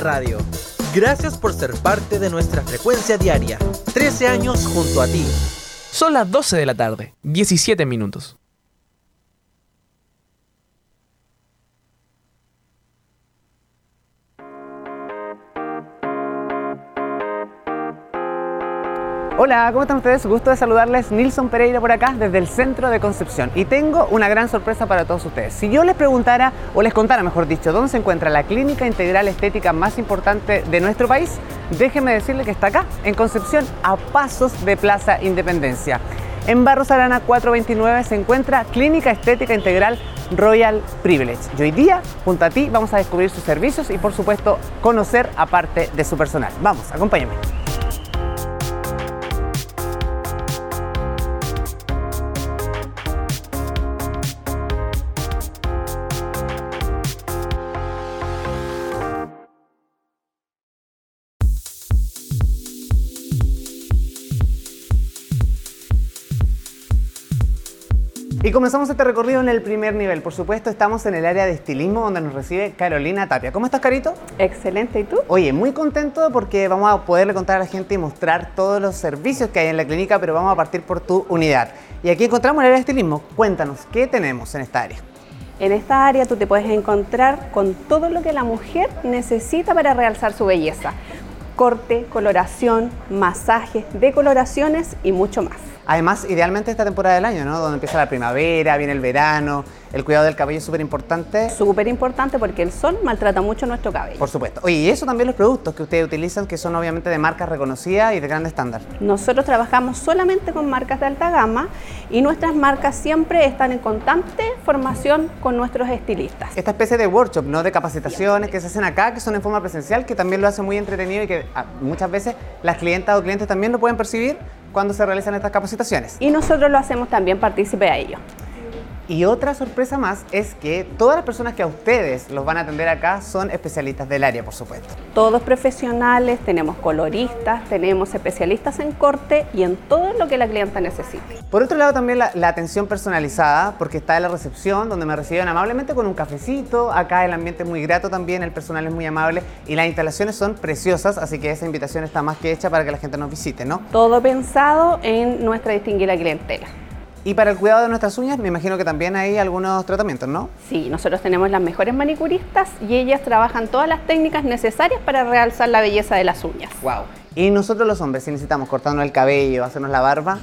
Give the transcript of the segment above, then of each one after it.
Radio. Gracias por ser parte de nuestra frecuencia diaria. 13 años junto a ti. Son las 12 de la tarde, 17 minutos. Hola, ¿cómo están ustedes? Gusto de saludarles. Nilson Pereira por acá desde el centro de Concepción. Y tengo una gran sorpresa para todos ustedes. Si yo les preguntara, o les contara mejor dicho, dónde se encuentra la clínica integral estética más importante de nuestro país, déjenme decirle que está acá, en Concepción, a pasos de Plaza Independencia. En Barros Arana 429 se encuentra Clínica Estética Integral Royal Privilege. Y hoy día, junto a ti, vamos a descubrir sus servicios y, por supuesto, conocer a parte de su personal. Vamos, acompáñenme. Y comenzamos este recorrido en el primer nivel. Por supuesto, estamos en el área de estilismo donde nos recibe Carolina Tapia. ¿Cómo estás, Carito? Excelente, ¿y tú? Oye, muy contento porque vamos a poderle contar a la gente y mostrar todos los servicios que hay en la clínica, pero vamos a partir por tu unidad. Y aquí encontramos el área de estilismo. Cuéntanos, ¿qué tenemos en esta área? En esta área tú te puedes encontrar con todo lo que la mujer necesita para realzar su belleza. Corte, coloración, masajes, decoloraciones y mucho más. Además, idealmente esta temporada del año, ¿no? Donde empieza la primavera, viene el verano, el cuidado del cabello es súper importante. Súper importante porque el sol maltrata mucho nuestro cabello. Por supuesto. Oye, y eso también los productos que ustedes utilizan, que son obviamente de marcas reconocidas y de gran estándar. Nosotros trabajamos solamente con marcas de alta gama y nuestras marcas siempre están en constante formación con nuestros estilistas. Esta especie de workshop, ¿no? De capacitaciones que se hacen acá, que son en forma presencial, que también lo hace muy entretenido y que ah, muchas veces las clientas o clientes también lo pueden percibir cuando se realizan estas capacitaciones. Y nosotros lo hacemos también partícipe a ello. Y otra sorpresa más es que todas las personas que a ustedes los van a atender acá son especialistas del área, por supuesto. Todos profesionales, tenemos coloristas, tenemos especialistas en corte y en todo lo que la clienta necesite. Por otro lado también la, la atención personalizada, porque está en la recepción donde me reciben amablemente con un cafecito, acá el ambiente es muy grato también, el personal es muy amable y las instalaciones son preciosas, así que esa invitación está más que hecha para que la gente nos visite, ¿no? Todo pensado en nuestra distinguida clientela. Y para el cuidado de nuestras uñas, me imagino que también hay algunos tratamientos, ¿no? Sí, nosotros tenemos las mejores manicuristas y ellas trabajan todas las técnicas necesarias para realzar la belleza de las uñas. Wow. Y nosotros los hombres, si necesitamos cortarnos el cabello, hacernos la barba,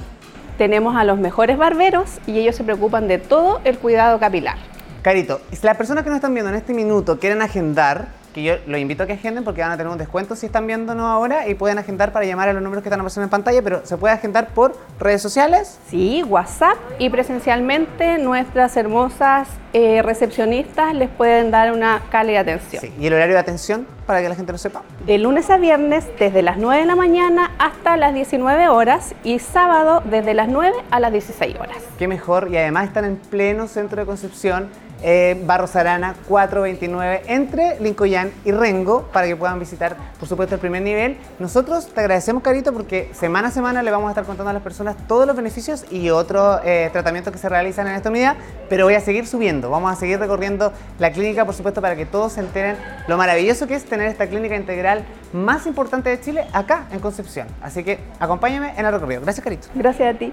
Tenemos a los mejores barberos y ellos se preocupan de todo el cuidado capilar. Carito, si las personas que nos están viendo en este minuto quieren agendar, que yo los invito a que agenden porque van a tener un descuento si están viéndonos ahora y pueden agendar para llamar a los números que están apareciendo en pantalla, pero se puede agendar por redes sociales. Sí, WhatsApp y presencialmente nuestras hermosas eh, recepcionistas les pueden dar una cálida atención. Sí. Y el horario de atención para que la gente lo sepa. De lunes a viernes desde las 9 de la mañana hasta las 19 horas y sábado desde las 9 a las 16 horas. Qué mejor. Y además están en pleno centro de Concepción, eh, Barros Arana 429, entre Lincoyán y Rengo, para que puedan visitar, por supuesto, el primer nivel. Nosotros te agradecemos, Carito, porque semana a semana le vamos a estar contando a las personas todos los beneficios y otros eh, tratamientos que se realizan en esta unidad, pero voy a seguir subiendo. Vamos a seguir recorriendo la clínica, por supuesto, para que todos se enteren lo maravilloso que es tener esta clínica integral más importante de Chile acá en Concepción. Así que acompáñame en el recorrido. Gracias, Carito. Gracias a ti.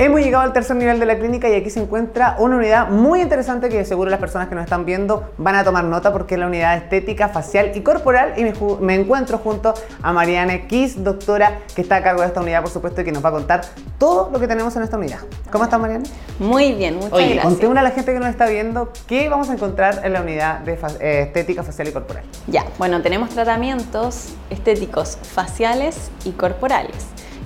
Hemos llegado al tercer nivel de la clínica y aquí se encuentra una unidad muy interesante que seguro las personas que nos están viendo van a tomar nota porque es la unidad estética, facial y corporal y me, encuentro junto a Mariane Kiss, doctora que está a cargo de esta unidad por supuesto y que nos va a contar todo lo que tenemos en esta unidad. ¿Cómo estás Mariane? Muy bien, muchas Oye, gracias. contémosle a la gente que nos está viendo qué vamos a encontrar en la unidad de fa- eh, estética, facial y corporal. Ya, bueno, tenemos tratamientos estéticos faciales y corporales.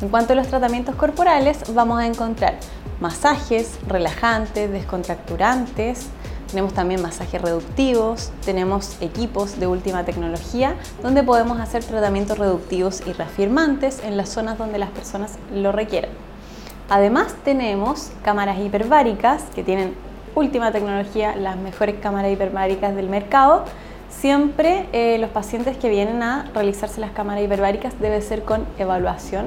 En cuanto a los tratamientos corporales, vamos a encontrar masajes relajantes, descontracturantes, tenemos también masajes reductivos, tenemos equipos de última tecnología donde podemos hacer tratamientos reductivos y reafirmantes en las zonas donde las personas lo requieran. Además tenemos cámaras hiperbáricas que tienen última tecnología, las mejores cámaras hiperbáricas del mercado. Siempre eh, los pacientes que vienen a realizarse las cámaras hiperbáricas debe ser con evaluación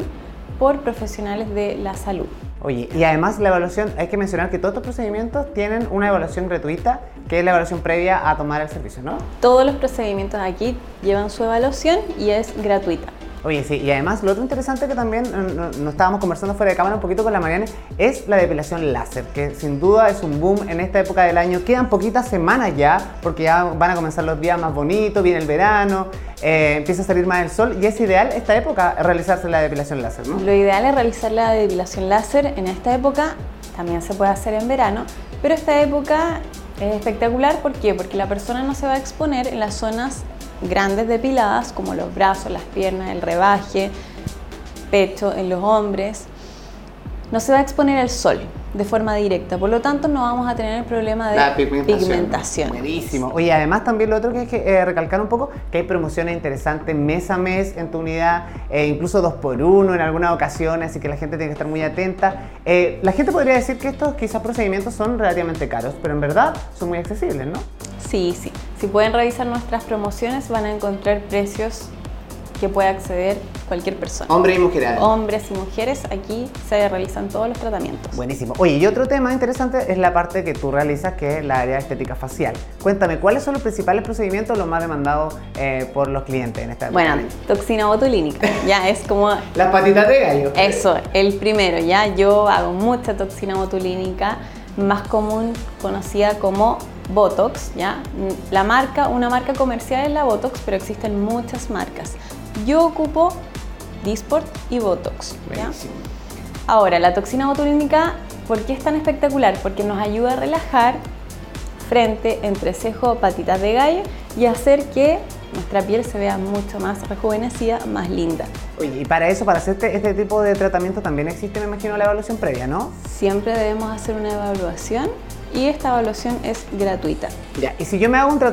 por profesionales de la salud. Oye, y además la evaluación, hay que mencionar que todos estos procedimientos tienen una evaluación gratuita, que es la evaluación previa a tomar el servicio, ¿no? Todos los procedimientos aquí llevan su evaluación y es gratuita. Oye, sí, y además lo otro interesante que también nos no estábamos conversando fuera de cámara un poquito con la Mariana es la depilación láser, que sin duda es un boom en esta época del año. Quedan poquitas semanas ya, porque ya van a comenzar los días más bonitos, viene el verano, eh, empieza a salir más el sol y es ideal esta época realizarse la depilación láser, ¿no? Lo ideal es realizar la depilación láser en esta época, también se puede hacer en verano, pero esta época es espectacular, ¿por qué? Porque la persona no se va a exponer en las zonas grandes depiladas como los brazos, las piernas, el rebaje, pecho en los hombres. No se va a exponer al sol de forma directa, por lo tanto no vamos a tener el problema de pigmentación. Buenísimo. Oye, además también lo otro que hay que eh, recalcar un poco, que hay promociones interesantes mes a mes en tu unidad, e incluso dos por uno en algunas ocasiones, así que la gente tiene que estar muy atenta. Eh, la gente podría decir que estos quizás procedimientos son relativamente caros, pero en verdad son muy accesibles, ¿no? Sí, sí. Si pueden revisar nuestras promociones van a encontrar precios que puede acceder cualquier persona. Hombres y mujeres. Hombres y mujeres, aquí se realizan todos los tratamientos. Buenísimo. Oye, y otro tema interesante es la parte que tú realizas, que es la área estética facial. Cuéntame, ¿cuáles son los principales procedimientos los más demandados eh, por los clientes en esta Bueno, toxina botulínica, ya es como... Las patitas de gallo. Eso, el primero, ya yo hago mucha toxina botulínica, más común conocida como Botox, ¿ya? La marca, una marca comercial es la Botox, pero existen muchas marcas. Yo ocupo Disport y Botox. Ahora, la toxina botulínica, ¿por qué es tan espectacular? Porque nos ayuda a relajar frente, entrecejo, patitas de gallo y hacer que nuestra piel se vea mucho más rejuvenecida, más linda. Oye, y para eso, para hacer este, este tipo de tratamiento también existe, me imagino, la evaluación previa, ¿no? Siempre debemos hacer una evaluación y esta evaluación es gratuita. Ya, y si yo me hago un,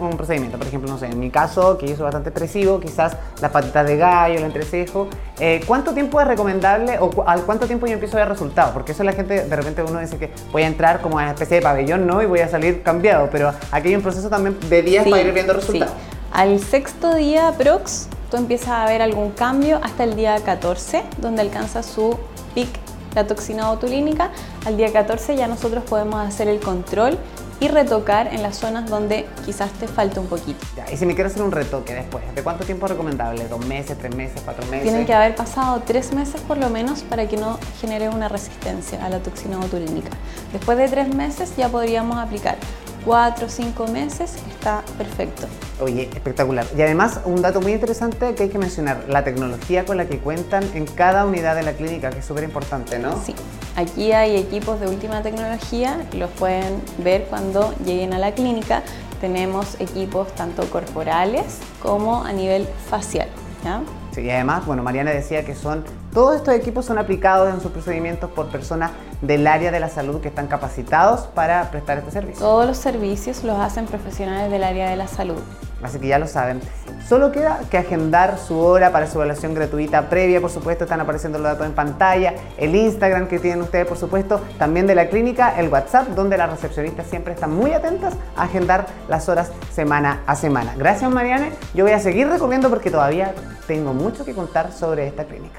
un, procedimiento, por ejemplo, no sé, en mi caso, que yo soy bastante expresivo, quizás las patitas de gallo, el entrecejo, eh, ¿cuánto tiempo es recomendable o al cuánto tiempo yo empiezo a ver resultados? Porque eso la gente, de repente uno dice que voy a entrar como a una especie de pabellón, ¿no? Y voy a salir cambiado, pero aquí hay un proceso también de días para ir viendo resultados. Al sexto día prox, tú empiezas a ver algún cambio hasta el día 14, donde alcanza su pic la toxina botulínica, al día 14 ya nosotros podemos hacer el control y retocar en las zonas donde quizás te falte un poquito. y si me quiero hacer un retoque después, ¿de cuánto tiempo es recomendable? ¿Dos meses, tres meses, cuatro meses? Tienen que haber pasado tres meses por lo menos para que no genere una resistencia a la toxina botulínica. Después de tres meses ya podríamos aplicar cuatro o cinco meses, está perfecto. Oye, espectacular. Y además, un dato muy interesante que hay que mencionar, la tecnología con la que cuentan en cada unidad de la clínica, que es súper importante, ¿no? Sí, aquí hay equipos de última tecnología, los pueden ver cuando lleguen a la clínica. Tenemos equipos tanto corporales como a nivel facial. ¿ya? Sí, y además, bueno, Mariana decía que son todos estos equipos son aplicados en sus procedimientos por personas del área de la salud que están capacitados para prestar este servicio. Todos los servicios los hacen profesionales del área de la salud. Así que ya lo saben. Solo queda que agendar su hora para su evaluación gratuita previa, por supuesto, están apareciendo los datos en pantalla, el Instagram que tienen ustedes, por supuesto, también de la clínica, el WhatsApp, donde las recepcionistas siempre están muy atentas a agendar las horas semana a semana. Gracias, Mariane. Yo voy a seguir recomiendo porque todavía tengo mucho que contar sobre esta clínica.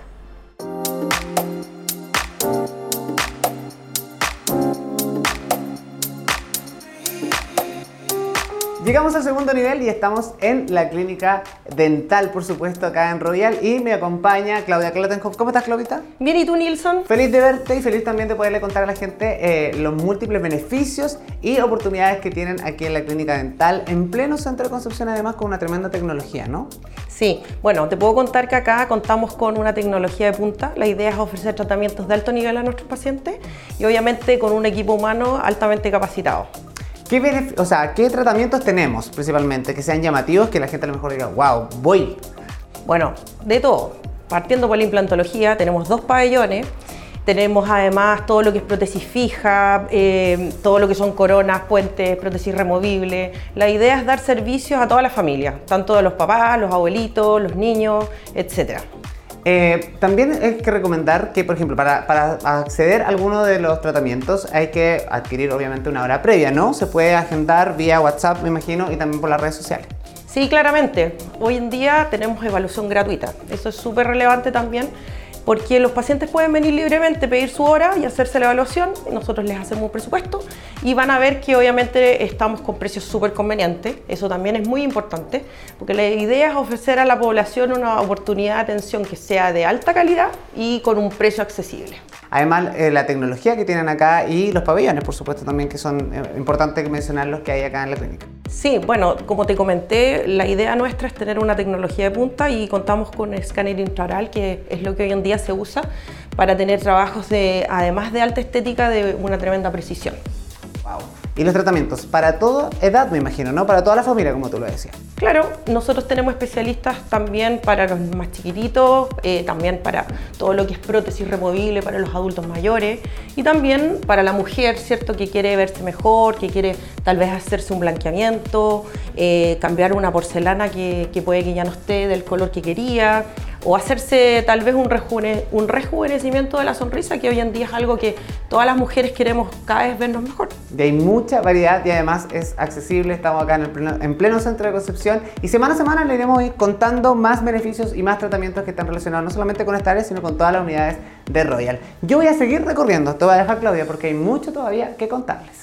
Llegamos al segundo nivel y estamos en la clínica dental, por supuesto, acá en Royal. Y me acompaña Claudia Klatenhoff. ¿Cómo estás, Claudita? Bien, ¿y tú, Nilsson? Feliz de verte y feliz también de poderle contar a la gente eh, los múltiples beneficios y oportunidades que tienen aquí en la clínica dental, en pleno centro de Concepción, además con una tremenda tecnología, ¿no? Sí, bueno, te puedo contar que acá contamos con una tecnología de punta. La idea es ofrecer tratamientos de alto nivel a nuestros pacientes y obviamente con un equipo humano altamente capacitado. ¿Qué, o sea, ¿Qué tratamientos tenemos principalmente que sean llamativos que la gente a lo mejor diga, wow, voy? Bueno, de todo. Partiendo por la implantología, tenemos dos pabellones. Tenemos además todo lo que es prótesis fija, eh, todo lo que son coronas, puentes, prótesis removibles. La idea es dar servicios a toda la familia, tanto a los papás, los abuelitos, los niños, etcétera. Eh, también hay que recomendar que, por ejemplo, para, para, acceder a alguno de los tratamientos hay que adquirir obviamente una hora previa, ¿no? Se puede agendar vía WhatsApp, me imagino, y también por las redes sociales. Sí, claramente. Hoy en día tenemos evaluación gratuita. Eso es súper relevante también. Porque los pacientes pueden venir libremente, pedir su hora y hacerse la evaluación, nosotros les hacemos un presupuesto y van a ver que obviamente estamos con precios súper convenientes, eso también es muy importante, porque la idea es ofrecer a la población una oportunidad de atención que sea de alta calidad y con un precio accesible. Además, eh, la tecnología que tienen acá y los pabellones, por supuesto, también que son eh, importantes mencionar los que hay acá en la clínica. Sí, bueno, como te comenté, la idea nuestra es tener una tecnología de punta y contamos con escáner intraoral, que es lo que hoy en día se usa para tener trabajos de, además de alta estética, de una tremenda precisión. Wow. Y los tratamientos, para toda edad me imagino, ¿no? Para toda la familia, como tú lo decías. Claro, nosotros tenemos especialistas también para los más chiquititos, eh, también para todo lo que es prótesis removible para los adultos mayores y también para la mujer, ¿cierto? Que quiere verse mejor, que quiere tal vez hacerse un blanqueamiento, eh, cambiar una porcelana que, que puede que ya no esté del color que quería o hacerse tal vez un, un rejuvenecimiento de la sonrisa, que hoy en día es algo que todas las mujeres queremos cada vez vernos mejor. Y hay mucha variedad y además es accesible, estamos acá en, el pleno, en pleno centro de Concepción y semana a semana le iremos ir contando más beneficios y más tratamientos que están relacionados no solamente con esta área, sino con todas las unidades de Royal. Yo voy a seguir recorriendo, esto va a dejar Claudia porque hay mucho todavía que contarles.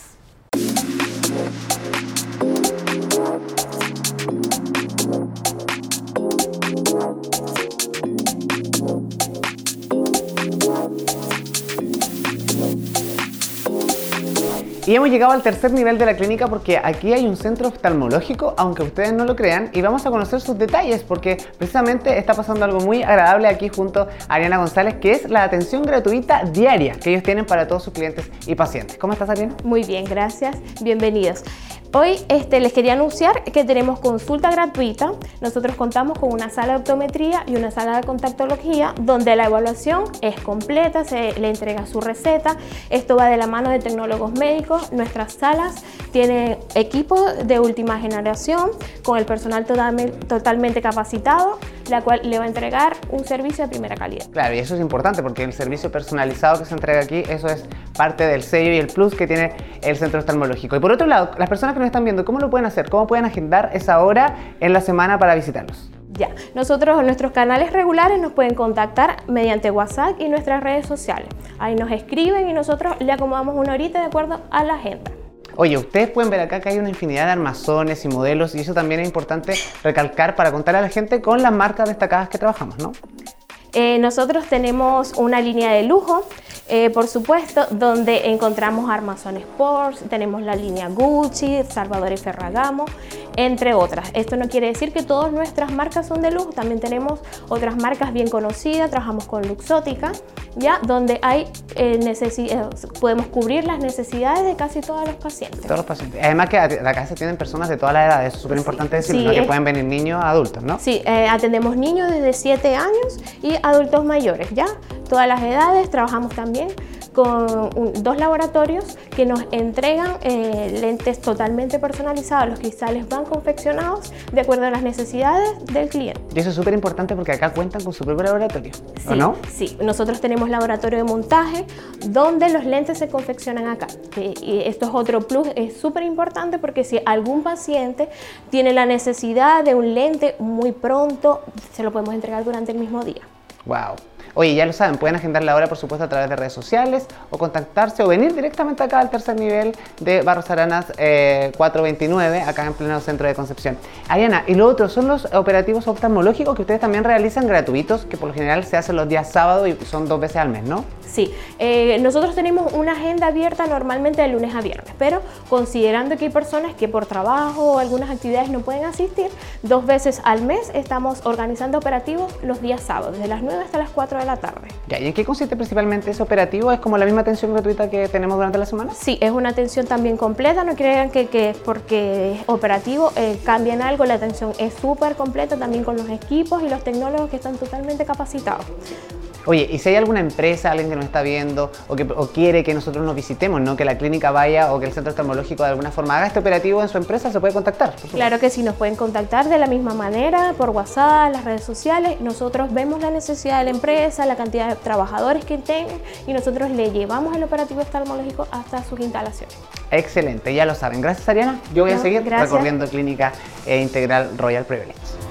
Y hemos llegado al tercer nivel de la clínica porque aquí hay un centro oftalmológico, aunque ustedes no lo crean, y vamos a conocer sus detalles porque precisamente está pasando algo muy agradable aquí junto a Ariana González, que es la atención gratuita diaria que ellos tienen para todos sus clientes y pacientes. ¿Cómo estás, Ariana? Muy bien, gracias. Bienvenidos. Hoy este, les quería anunciar que tenemos consulta gratuita. Nosotros contamos con una sala de optometría y una sala de contactología donde la evaluación es completa, se le entrega su receta. Esto va de la mano de tecnólogos médicos. Nuestras salas tienen equipo de última generación con el personal totalmente capacitado, la cual le va a entregar un servicio de primera calidad. Claro, y eso es importante porque el servicio personalizado que se entrega aquí, eso es parte del sello y el plus que tiene el centro oftalmológico. Y por otro lado, las personas que nos están viendo, ¿cómo lo pueden hacer? ¿Cómo pueden agendar esa hora en la semana para visitarlos? Ya, nosotros nuestros canales regulares nos pueden contactar mediante WhatsApp y nuestras redes sociales. Ahí nos escriben y nosotros le acomodamos una horita de acuerdo a la agenda. Oye, ustedes pueden ver acá que hay una infinidad de armazones y modelos y eso también es importante recalcar para contar a la gente con las marcas destacadas que trabajamos, ¿no? Eh, nosotros tenemos una línea de lujo, eh, por supuesto, donde encontramos armazones Porsche, tenemos la línea Gucci, Salvador y Ferragamo, entre otras. Esto no quiere decir que todas nuestras marcas son de lujo, también tenemos otras marcas bien conocidas, trabajamos con Luxótica, ya donde hay eh, podemos cubrir las necesidades de casi todos los pacientes. Todos los pacientes. Además que acá se tienen personas de todas las edades, eso es súper importante decirlo, que pueden venir niños, adultos, ¿no? Sí, atendemos niños desde 7 años y adultos mayores, ¿ya? Todas las edades, trabajamos también con dos laboratorios que nos entregan eh, lentes totalmente personalizados. Los cristales van confeccionados de acuerdo a las necesidades del cliente. Y eso es súper importante porque acá cuentan con su propio laboratorio, ¿o no? Sí, nosotros tenemos laboratorio de montaje donde los lentes se confeccionan acá. Y esto es otro plus, es súper importante porque si algún paciente tiene la necesidad de un lente muy pronto, se lo podemos entregar durante el mismo día. Wow. Oye, ya lo saben, pueden agendar la hora, por supuesto, a través de redes sociales o contactarse o venir directamente acá al tercer nivel de Barros Aranas 429, eh, acá en pleno centro de Concepción. Ariana, y lo otro son los operativos oftalmológicos que ustedes también realizan gratuitos, que por lo general se hacen los días sábados y son dos veces al mes, ¿no? Sí, eh, nosotros tenemos una agenda abierta normalmente de lunes a viernes, pero considerando que hay personas que por trabajo o algunas actividades no pueden asistir, dos veces al mes estamos organizando operativos los días sábados, desde las 9 hasta las 4 de la tarde. ¿Y en qué consiste principalmente ese operativo? ¿Es como la misma atención gratuita que tenemos durante la semana? Sí, es una atención también completa, no crean que, que porque es operativo eh, cambien algo, la atención es súper completa también con los equipos y los tecnólogos que están totalmente capacitados. Oye, y si hay alguna empresa, alguien que nos está viendo o que quiere que nosotros nos visitemos, ¿no? que la clínica vaya o que el centro oftalmológico de alguna forma haga este operativo en su empresa, se puede contactar. Claro que sí, nos pueden contactar de la misma manera, por WhatsApp, las redes sociales. Nosotros vemos la necesidad de la empresa, la cantidad de trabajadores que tengan y nosotros le llevamos el operativo oftalmológico hasta sus instalaciones. Excelente, ya lo saben. Gracias, Ariana. Yo voy a seguir recorriendo Clínica e Integral Royal Privilege.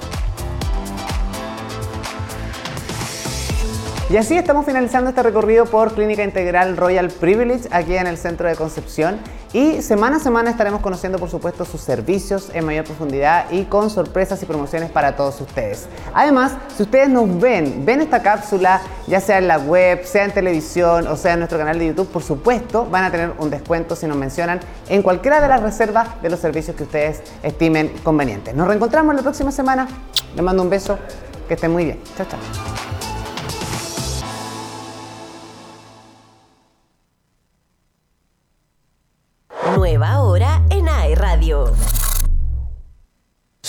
Y así estamos finalizando este recorrido por Clínica Integral Royal Privilege aquí en el centro de Concepción. Y semana a semana estaremos conociendo, por supuesto, sus servicios en mayor profundidad y con sorpresas y promociones para todos ustedes. Además, si ustedes nos ven, ven esta cápsula, ya sea en la web, sea en televisión o sea en nuestro canal de YouTube, por supuesto, van a tener un descuento si nos mencionan en cualquiera de las reservas de los servicios que ustedes estimen convenientes. Nos reencontramos la próxima semana. Les mando un beso. Que estén muy bien. Chao, chao.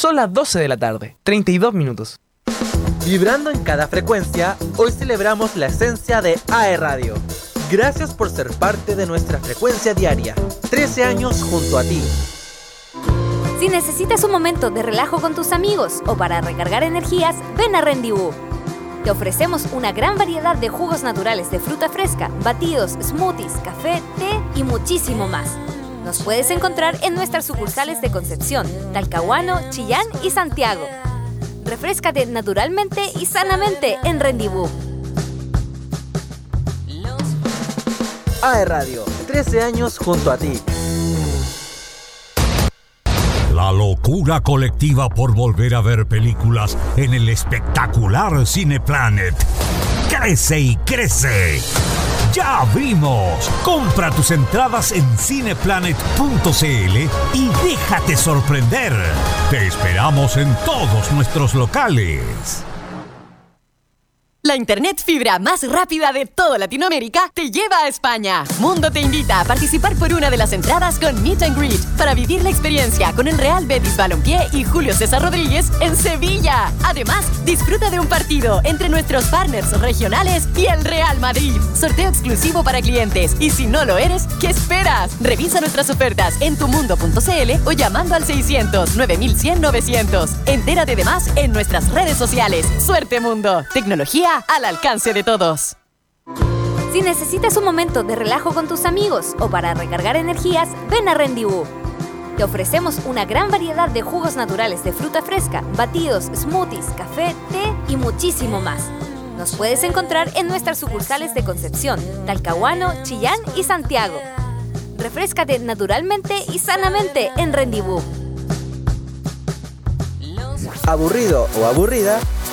Son las 12 de la tarde, 32 minutos. Vibrando en cada frecuencia, hoy celebramos la esencia de AE Radio. Gracias por ser parte de nuestra frecuencia diaria. 13 años junto a ti. Si necesitas un momento de relajo con tus amigos o para recargar energías, ven a Rendibú. Te ofrecemos una gran variedad de jugos naturales de fruta fresca, batidos, smoothies, café, té y muchísimo más. Nos puedes encontrar en nuestras sucursales de Concepción, Talcahuano, Chillán y Santiago. Refrescate naturalmente y sanamente en Rendibú. AE Radio, 13 años junto a ti. La locura colectiva por volver a ver películas en el espectacular Cineplanet. Crece y crece. ¡Ya vimos! Compra tus entradas en cineplanet.cl y déjate sorprender. Te esperamos en todos nuestros locales. La internet fibra más rápida de toda Latinoamérica te lleva a España. Mundo te invita a participar por una de las entradas con Meet and Greet para vivir la experiencia con el Real Betis Balompié y Julio César Rodríguez en Sevilla. Además, disfruta de un partido entre nuestros partners regionales y el Real Madrid. Sorteo exclusivo para clientes. Y si no lo eres, ¿qué esperas? Revisa nuestras ofertas en tumundo.cl o llamando al 600 9100 900. Entérate de más en nuestras redes sociales. Suerte Mundo. Tecnología al alcance de todos. Si necesitas un momento de relajo con tus amigos o para recargar energías, ven a Rendibú. Te ofrecemos una gran variedad de jugos naturales de fruta fresca, batidos, smoothies, café, té y muchísimo más. Nos puedes encontrar en nuestras sucursales de Concepción, Talcahuano, Chillán y Santiago. Refrescate naturalmente y sanamente en Rendibú. Aburrido o aburrida,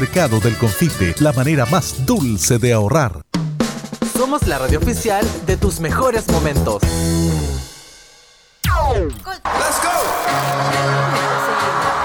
del Confite, la manera más dulce de ahorrar. Somos la radio oficial de tus mejores momentos. Let's go.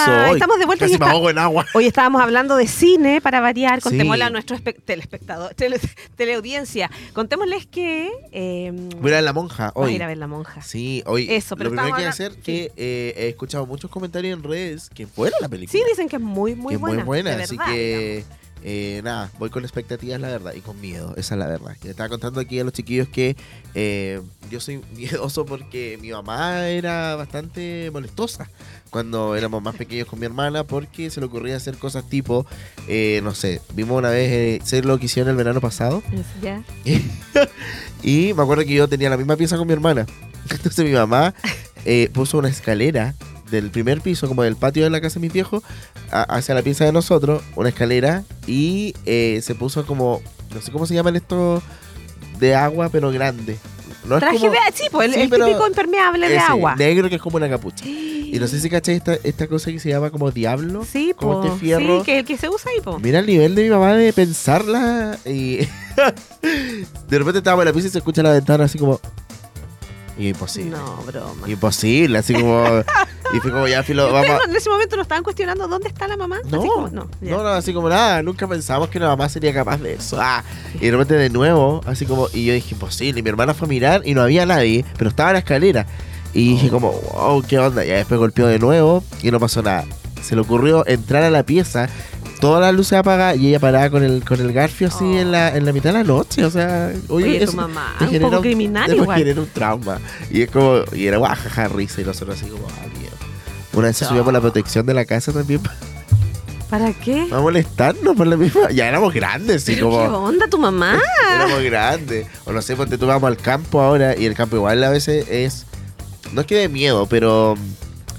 Estamos de de vuelta. regreso hoy. Estamos de vuelta. y Casi me está- ahogo en agua. Hoy estábamos hablando de cine para variar. Contémosle Sí. a nuestro espe- telespectador, tele- teleaudiencia. Contémosles que. Eh, Voy a ir a la monja hoy. a ir a ver la monja. Sí, hoy. Eso, pero lo primero que hay que hacer que eh, he escuchado muchos comentarios en redes que fuera la película. Sí, dicen que es muy, muy que es buena. muy buena, así verdad, que eh, nada, voy con expectativas, la verdad, y con miedo, esa es la verdad. Le estaba contando aquí a los chiquillos que eh, yo soy miedoso porque mi mamá era bastante molestosa cuando éramos más pequeños con mi hermana porque se le ocurría hacer cosas tipo, eh, no sé, vimos una vez eh, ser lo que hicieron el verano pasado Ya. y me acuerdo que yo tenía la misma pieza con mi hermana. Entonces mi mamá eh, puso una escalera del primer piso, como del patio de la casa de mis viejos, a- hacia la pieza de nosotros, una escalera, y eh, se puso como, no sé cómo se llaman estos de agua, pero grande. No Traje como- de. Sí, pues el, Sí, el pero típico impermeable de agua. Negro que es como una capucha. Y no sé si caché esta, esta cosa que se llama como diablo. Sí, como po, este fierro. sí, que el que se usa ahí, po. Mira el nivel de mi mamá de pensarla y de repente estábamos en la pieza y se escucha la ventana así como imposible. No, broma. Imposible, así como y fue como ya filo, ¿Ustedes vamos. no- en ese momento nos estaban cuestionando dónde está la mamá? No, Así como, no, ya. no, no, así como nada, nunca pensamos que la mamá sería capaz de eso. Ah, y de repente de nuevo, así como, y yo dije, imposible. Y mi hermana fue a mirar y no había nadie, pero estaba en la escalera. Y dije como, wow, ¿qué onda? Y después golpeó de nuevo y no pasó nada. Se le ocurrió entrar a la pieza, todas las luces apagadas y ella parada con el, con el garfio así en, la, en la mitad de la noche. O sea, oye, Oye, tu eso mamá, te un poco criminal te igual. genera un trauma. Y es como, y era guajaja, risa y nosotros así como, ah. Una vez se subió por la protección de la casa también ¿Para qué? a molestarnos por la misma. Ya éramos grandes, sí, ¿Pero como. ¿Qué onda tu mamá? Éramos grandes. O no sé, porque tú vamos al campo ahora y el campo igual a veces es. No es que de miedo, pero.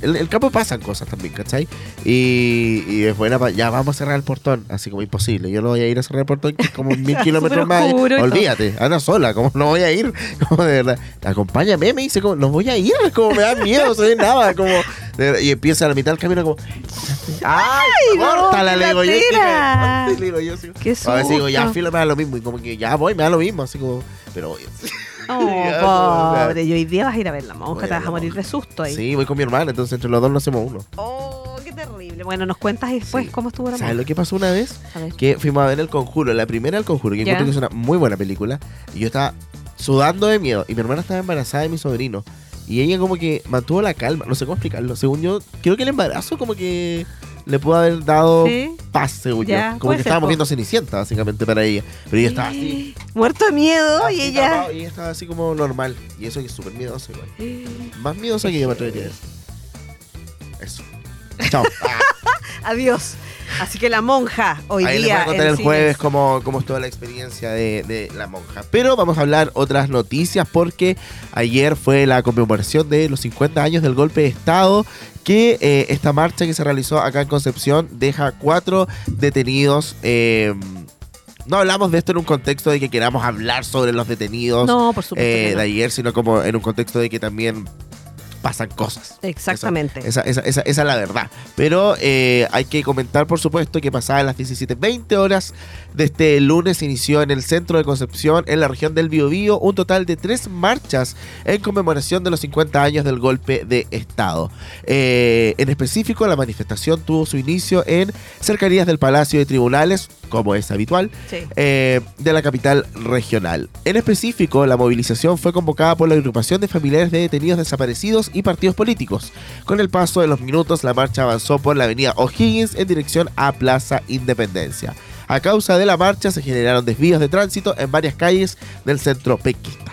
El, el campo pasan cosas también, ¿cachai? Y, y es buena, ya vamos a cerrar el portón, así como imposible. Yo no voy a ir a cerrar el portón, que es como mil kilómetros más. Olvídate, anda sola, como no voy a ir, como de verdad. Acompáñame, me dice, como no voy a ir, como me da miedo, no sé nada, como. de y empieza a la mitad del camino, como. ¡Ay! no, ¡Córtala! Le digo yo. le digo yo. Qué A veces digo, ya, filo, me da lo mismo. Y como que ya voy, me da lo mismo. Así como, pero. Oh, pobre. Y hoy día vas a ir a ver la monja, te vas a morir de susto ahí. Sí, voy con mi hermana, entonces entre los dos no hacemos uno. Oh, qué terrible. Bueno, nos cuentas después cómo estuvo la ¿Sabes monja. lo que pasó una vez? A ver. Que fuimos a ver El Conjuro, la primera El Conjuro, que Ya. encuentro que es una muy buena película. Y yo estaba sudando de miedo. Y mi hermana estaba embarazada de mi sobrino. Y ella como que mantuvo la calma. No sé cómo explicarlo. Según yo, creo que el embarazo como que le pudo haber dado Sí. paz, según Ya, yo. Como que estábamos po. viendo Cenicienta, básicamente, para ella. Pero ella estaba así. Muerto de miedo y ella. tapado, y ella estaba así como normal. Y eso que es súper miedoso igual. Más miedosa que yo me atrevería a decir. Eso. Chao. Adiós. Así que la monja hoy Ahí les voy día. a contar el cines. jueves cómo, cómo estuvo la experiencia de, de la monja. Pero vamos a hablar otras noticias porque ayer fue la conmemoración de los 50 años del golpe de Estado que eh, esta marcha que se realizó acá en Concepción deja cuatro detenidos. eh, no hablamos de esto en un contexto de que queramos hablar sobre los detenidos No, por supuesto eh, no. de ayer, sino como en un contexto de que también pasan cosas. Exactamente. Esa, esa, esa, esa es la verdad. Pero eh, hay que comentar, por supuesto, que pasadas las 17.20 horas de este lunes se inició en el centro de Concepción, en la región del Biobío, un total de tres marchas en conmemoración de los 50 años del golpe de Estado. Eh, en específico, la manifestación tuvo su inicio en cercanías del Palacio de Tribunales, como es habitual, Sí. eh, de la capital regional. En específico, la movilización fue convocada por la agrupación de familiares de detenidos desaparecidos y partidos políticos. Con el paso de los minutos, la marcha avanzó por la avenida O'Higgins en dirección a Plaza Independencia. A causa de la marcha se generaron desvíos de tránsito en varias calles del centro pequista.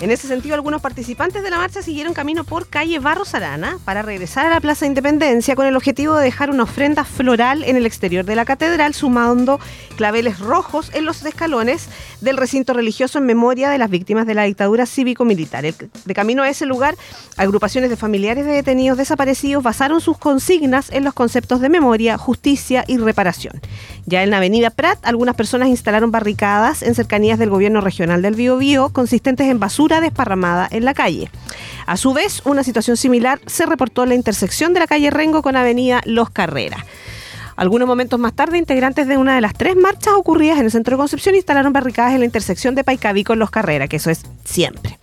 En ese sentido, algunos participantes de la marcha siguieron camino por calle Barros Arana para regresar a la Plaza Independencia con el objetivo de dejar una ofrenda floral en el exterior de la catedral, sumando claveles rojos en los escalones del recinto religioso en memoria de las víctimas de la dictadura cívico-militar. De camino a ese lugar, agrupaciones de familiares de detenidos desaparecidos basaron sus consignas en los conceptos de memoria, justicia y reparación. Ya en la avenida Prat, algunas personas instalaron barricadas en cercanías del gobierno regional del Biobío, consistentes en basura desparramada en la calle. A su vez, una situación similar se reportó en la intersección de la calle Rengo con avenida Los Carreras. Algunos momentos más tarde, integrantes de una de las tres marchas ocurridas en el centro de Concepción instalaron barricadas en la intersección de Paicaví con Los Carreras, que eso es siempre.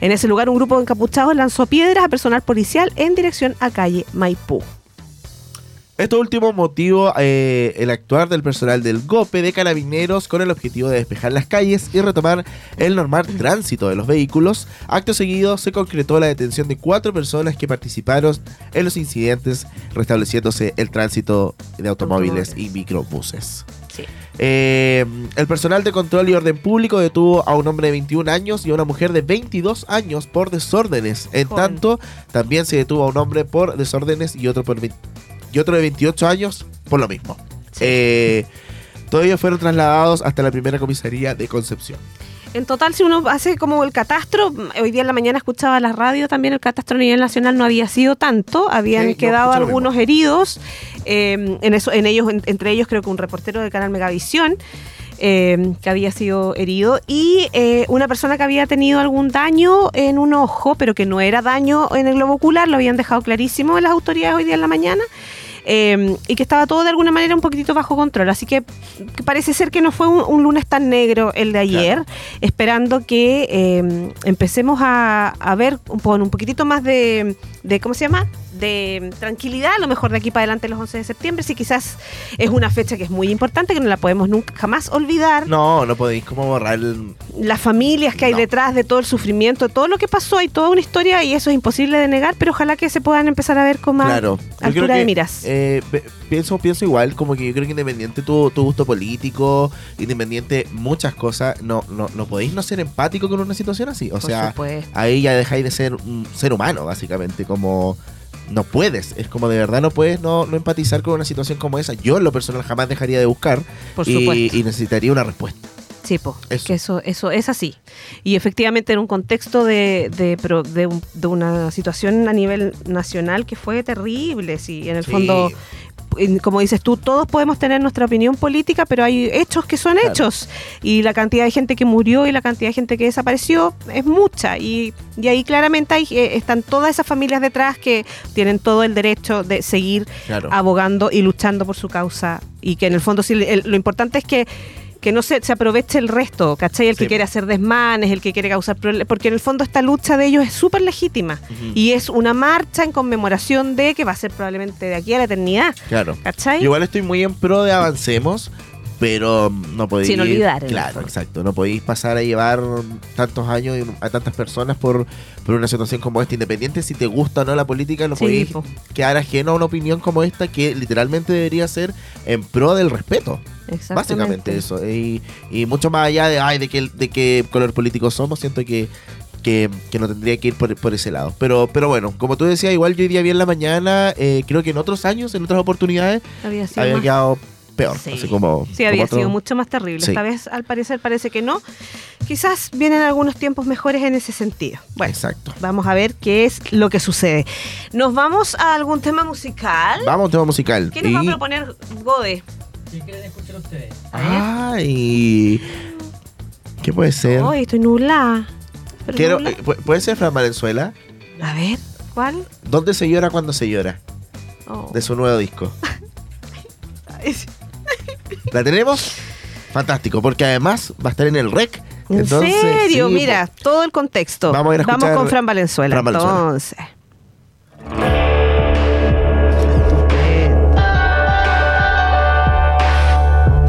En ese lugar, un grupo de encapuchados lanzó piedras a personal policial en dirección a calle Maipú. Esto último motivo eh, el actuar del personal del GOPE de Carabineros con el objetivo de despejar las calles y retomar el normal tránsito de los vehículos. Acto seguido se concretó la detención de cuatro personas que participaron en los incidentes, restableciéndose el tránsito de automóviles y microbuses. Eh, el personal de control y orden público detuvo a un hombre de 21 años y a una mujer de 22 años por desórdenes. En Joder. tanto, también se detuvo a un hombre por desórdenes y otro por 20 y otro de 28 años por lo mismo. Eh, todos ellos fueron trasladados hasta la primera comisaría de Concepción. En total, si uno hace como el catastro, hoy día en la mañana escuchaba la radio también, el catastro a nivel nacional no había sido tanto, habían Sí, quedado algunos heridos, eh, en, eso, en ellos, en- entre ellos creo que un reportero del canal Megavisión, eh, que había sido herido, y eh, una persona que había tenido algún daño en un ojo, pero que no era daño en el globo ocular, lo habían dejado clarísimo las autoridades hoy día en la mañana. eh, y que estaba todo de alguna manera un poquitito bajo control. Así que, que parece ser que no fue un, un lunes tan negro el de ayer, esperando que eh, empecemos a, a ver un, con un poquitito más de, de, ¿cómo se llama? De tranquilidad, a lo mejor de aquí para adelante los 11 de septiembre, si quizás es una fecha que es muy importante, que no la podemos nunca jamás olvidar. No, no podéis como borrar el... Las familias que hay detrás de todo el sufrimiento, todo lo que pasó, hay toda una historia y eso es imposible de negar, pero ojalá que se puedan empezar a ver con más Claro. Altura de miras. eh, pienso, pienso igual, como que yo creo que independiente tu, tu gusto político, independiente muchas cosas, no, no, no podéis no ser empático con una situación así. O Por sea, supuesto. ahí ya dejáis de ser un ser humano, básicamente, como no puedes, es como de verdad no puedes no, no empatizar con una situación como esa. Yo en lo personal jamás dejaría de buscar Por y, necesitaría una respuesta. Sí, po, es que eso, eso es así. Y efectivamente en un contexto de, de, de un- de una situación a nivel nacional que fue terrible, sí, en el Sí. fondo, como dices tú, todos podemos tener nuestra opinión política, pero hay hechos que son Claro. hechos. Y la cantidad de gente que murió y la cantidad de gente que desapareció es mucha. Y, y ahí claramente hay, eh, están todas esas familias detrás que tienen todo el derecho de seguir Claro. abogando y luchando por su causa. Y que en el fondo sí, el- lo importante es que que no se, se aproveche el resto, ¿cachai? El que quiere hacer desmanes, el que quiere causar problemas, porque en el fondo esta lucha de ellos es súper legítima y es una marcha en conmemoración de que va a ser probablemente de aquí a la eternidad. Claro. ¿Cachai? Igual estoy muy en pro de avancemos, pero no podéis. Sin olvidar, Claro, exacto. No podéis pasar a llevar tantos años y a tantas personas por, por una situación como esta. Independiente si te gusta o no la política, no Sí, podéis po. quedar ajeno a una opinión como esta que literalmente debería ser en pro del respeto. Básicamente eso. Y, y mucho más allá de, ay, de, qué, de qué color político somos, siento que, que, que no tendría que ir por, por ese lado. Pero, pero bueno, como tú decías, igual yo hoy día vi en la mañana, eh, creo que en otros años, en otras oportunidades, Había quedado peor. Sí. Así como. Sí, había como otro- sido mucho más terrible. Sí. Esta vez, al parecer, parece que no. Quizás vienen algunos tiempos mejores en ese sentido. Bueno, Exacto. vamos a ver qué es lo que sucede. ¿Nos vamos a algún tema musical? Vamos a un tema musical. ¿Qué nos va a Y- proponer Gode? Ay. ¿Qué puede ser? Hoy estoy nublada. Quiero, eh, pu- ¿Puede ser Fran Valenzuela? A ver, ¿cuál? ¿Dónde se llora cuando se llora? Oh. De su nuevo disco. ¿La tenemos? Fantástico, porque además va a estar en el rec. ¿En Entonces, serio? sí, Mira, todo el contexto. Vamos a ir a escuchar con Fran Valenzuela. Fran Valenzuela. Entonces.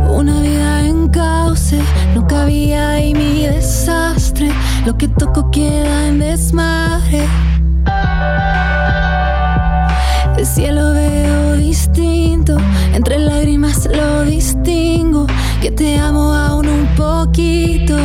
Una vida en cauce, no cabía ahí mi desastre. Lo que toco queda en desmadre. El cielo veo distinto, entre lágrimas lo distingo. Que te amo aún un poquito.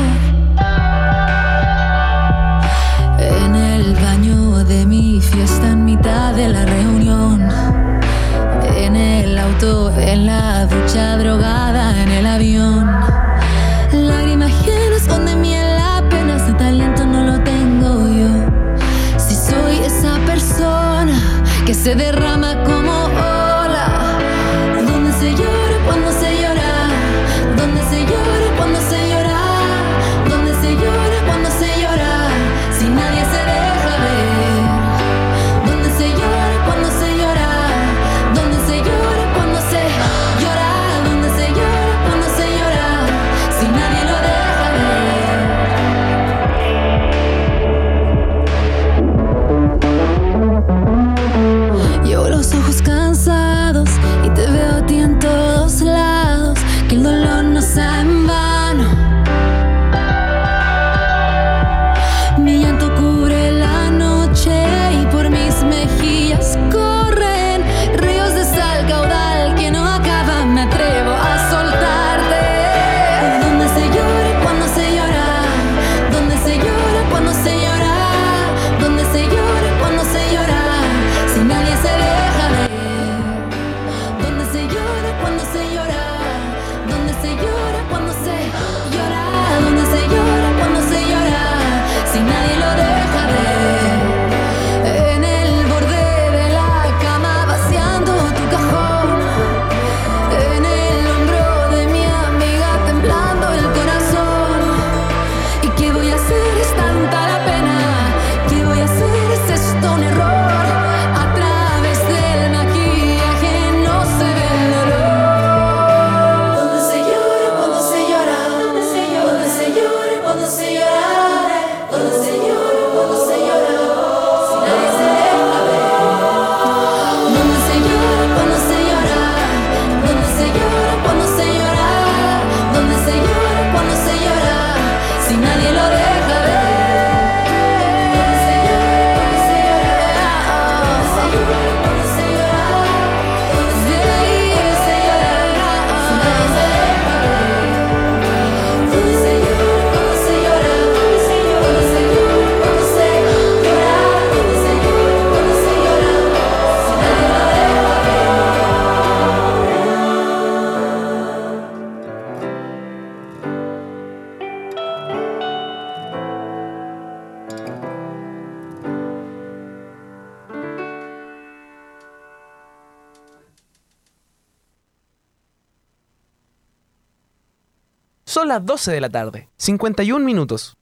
Son las 12 de la tarde, 51 minutos.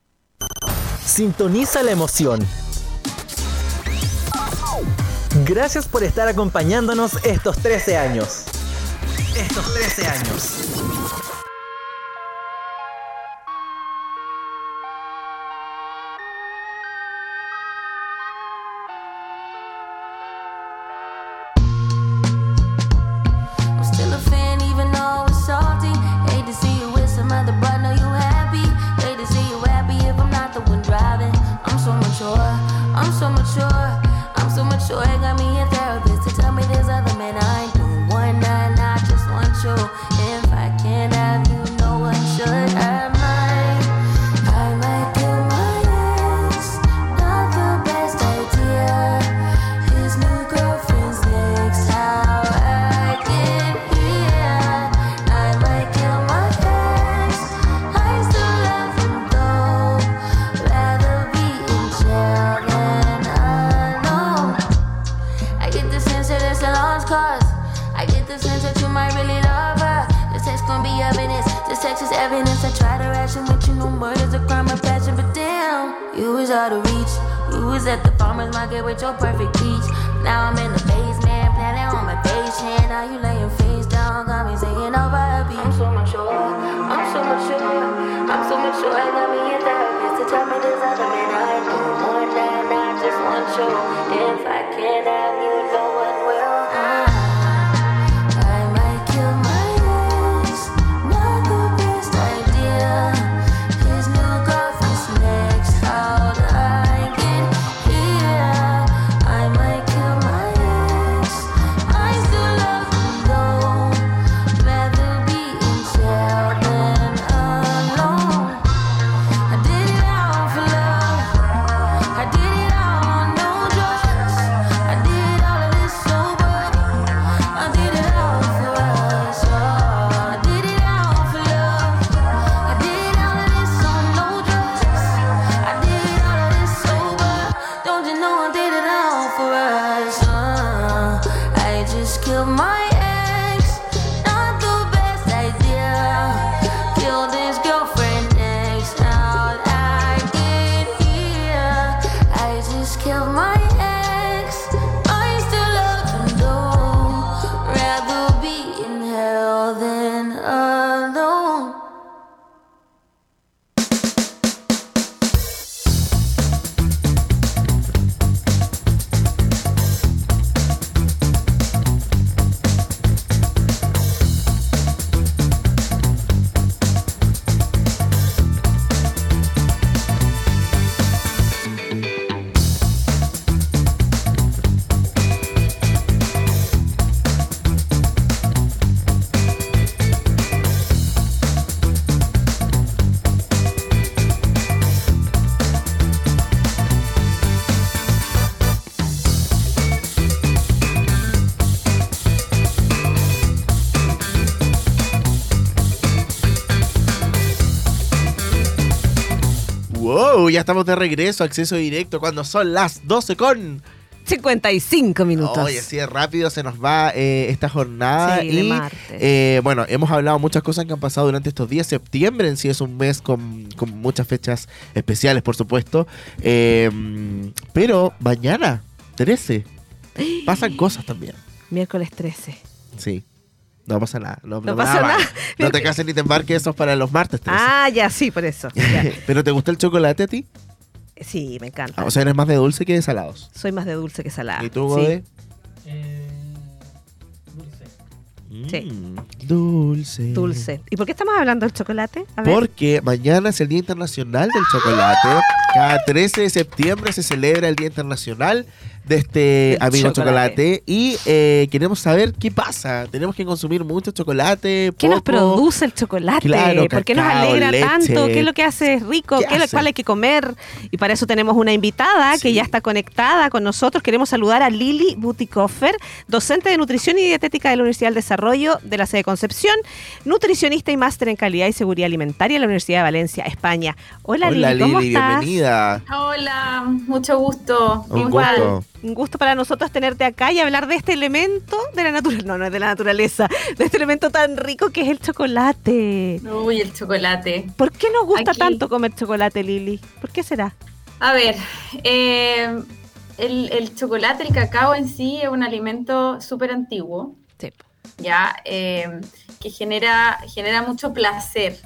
Sintoniza la emoción. Gracias por estar acompañándonos estos 13 años. Estos 13 años. Estamos de regreso, acceso directo cuando son las 12 con 55 minutos. Oye, así de rápido se nos va eh, esta jornada. Sí, y eh, bueno, hemos hablado muchas cosas que han pasado durante estos días. Septiembre en sí es un mes con, con muchas fechas especiales, por supuesto. Eh, pero mañana, 13, pasan cosas también. Miércoles 13. Sí. No pasa nada. No, No no pasa nada. nada. No te cases ni te embarques, eso es para los martes 13. Ah, ya, sí, por eso. Ya. ¿Pero te gusta el chocolate a ti? Sí, me encanta. Ah, o sea, eres más de dulce que de salados. Soy más de dulce que salada. ¿Y tú, Sí. Gode? Sí. Mm, Dulce. Dulce. ¿Y por qué estamos hablando del chocolate? A ver. Porque mañana es el Día Internacional del Chocolate. Cada 13 de septiembre se celebra el Día Internacional de este El amigo chocolate. chocolate. Y eh, queremos saber qué pasa. Tenemos que consumir mucho chocolate. ¿Qué nos produce el chocolate? Claro, ¿Por qué nos alegra leche. tanto? ¿Qué es lo que hace rico? ¿Qué ¿Qué, es lo cual hay que comer? Y para eso tenemos una invitada que ya está conectada con nosotros. Queremos saludar a Lili Butikoffer, docente de nutrición y dietética de la Universidad del Desarrollo de la sede de Concepción, nutricionista y máster en calidad y seguridad alimentaria de la Universidad de Valencia, España. Hola, Hola, Lili, ¿cómo Lili, estás? bienvenida. bienvenida. Hola, mucho gusto. Un Igual, gusto. Un gusto para nosotros tenerte acá y hablar de este elemento de la naturaleza, no, no es de la naturaleza, de este elemento tan rico que es el chocolate. Uy, el chocolate. ¿Por qué nos gusta Aquí. tanto comer chocolate, Lili? ¿Por qué será? A ver, eh, el, el chocolate, el cacao en sí es un alimento súper antiguo. Ya, eh, que genera, genera mucho placer.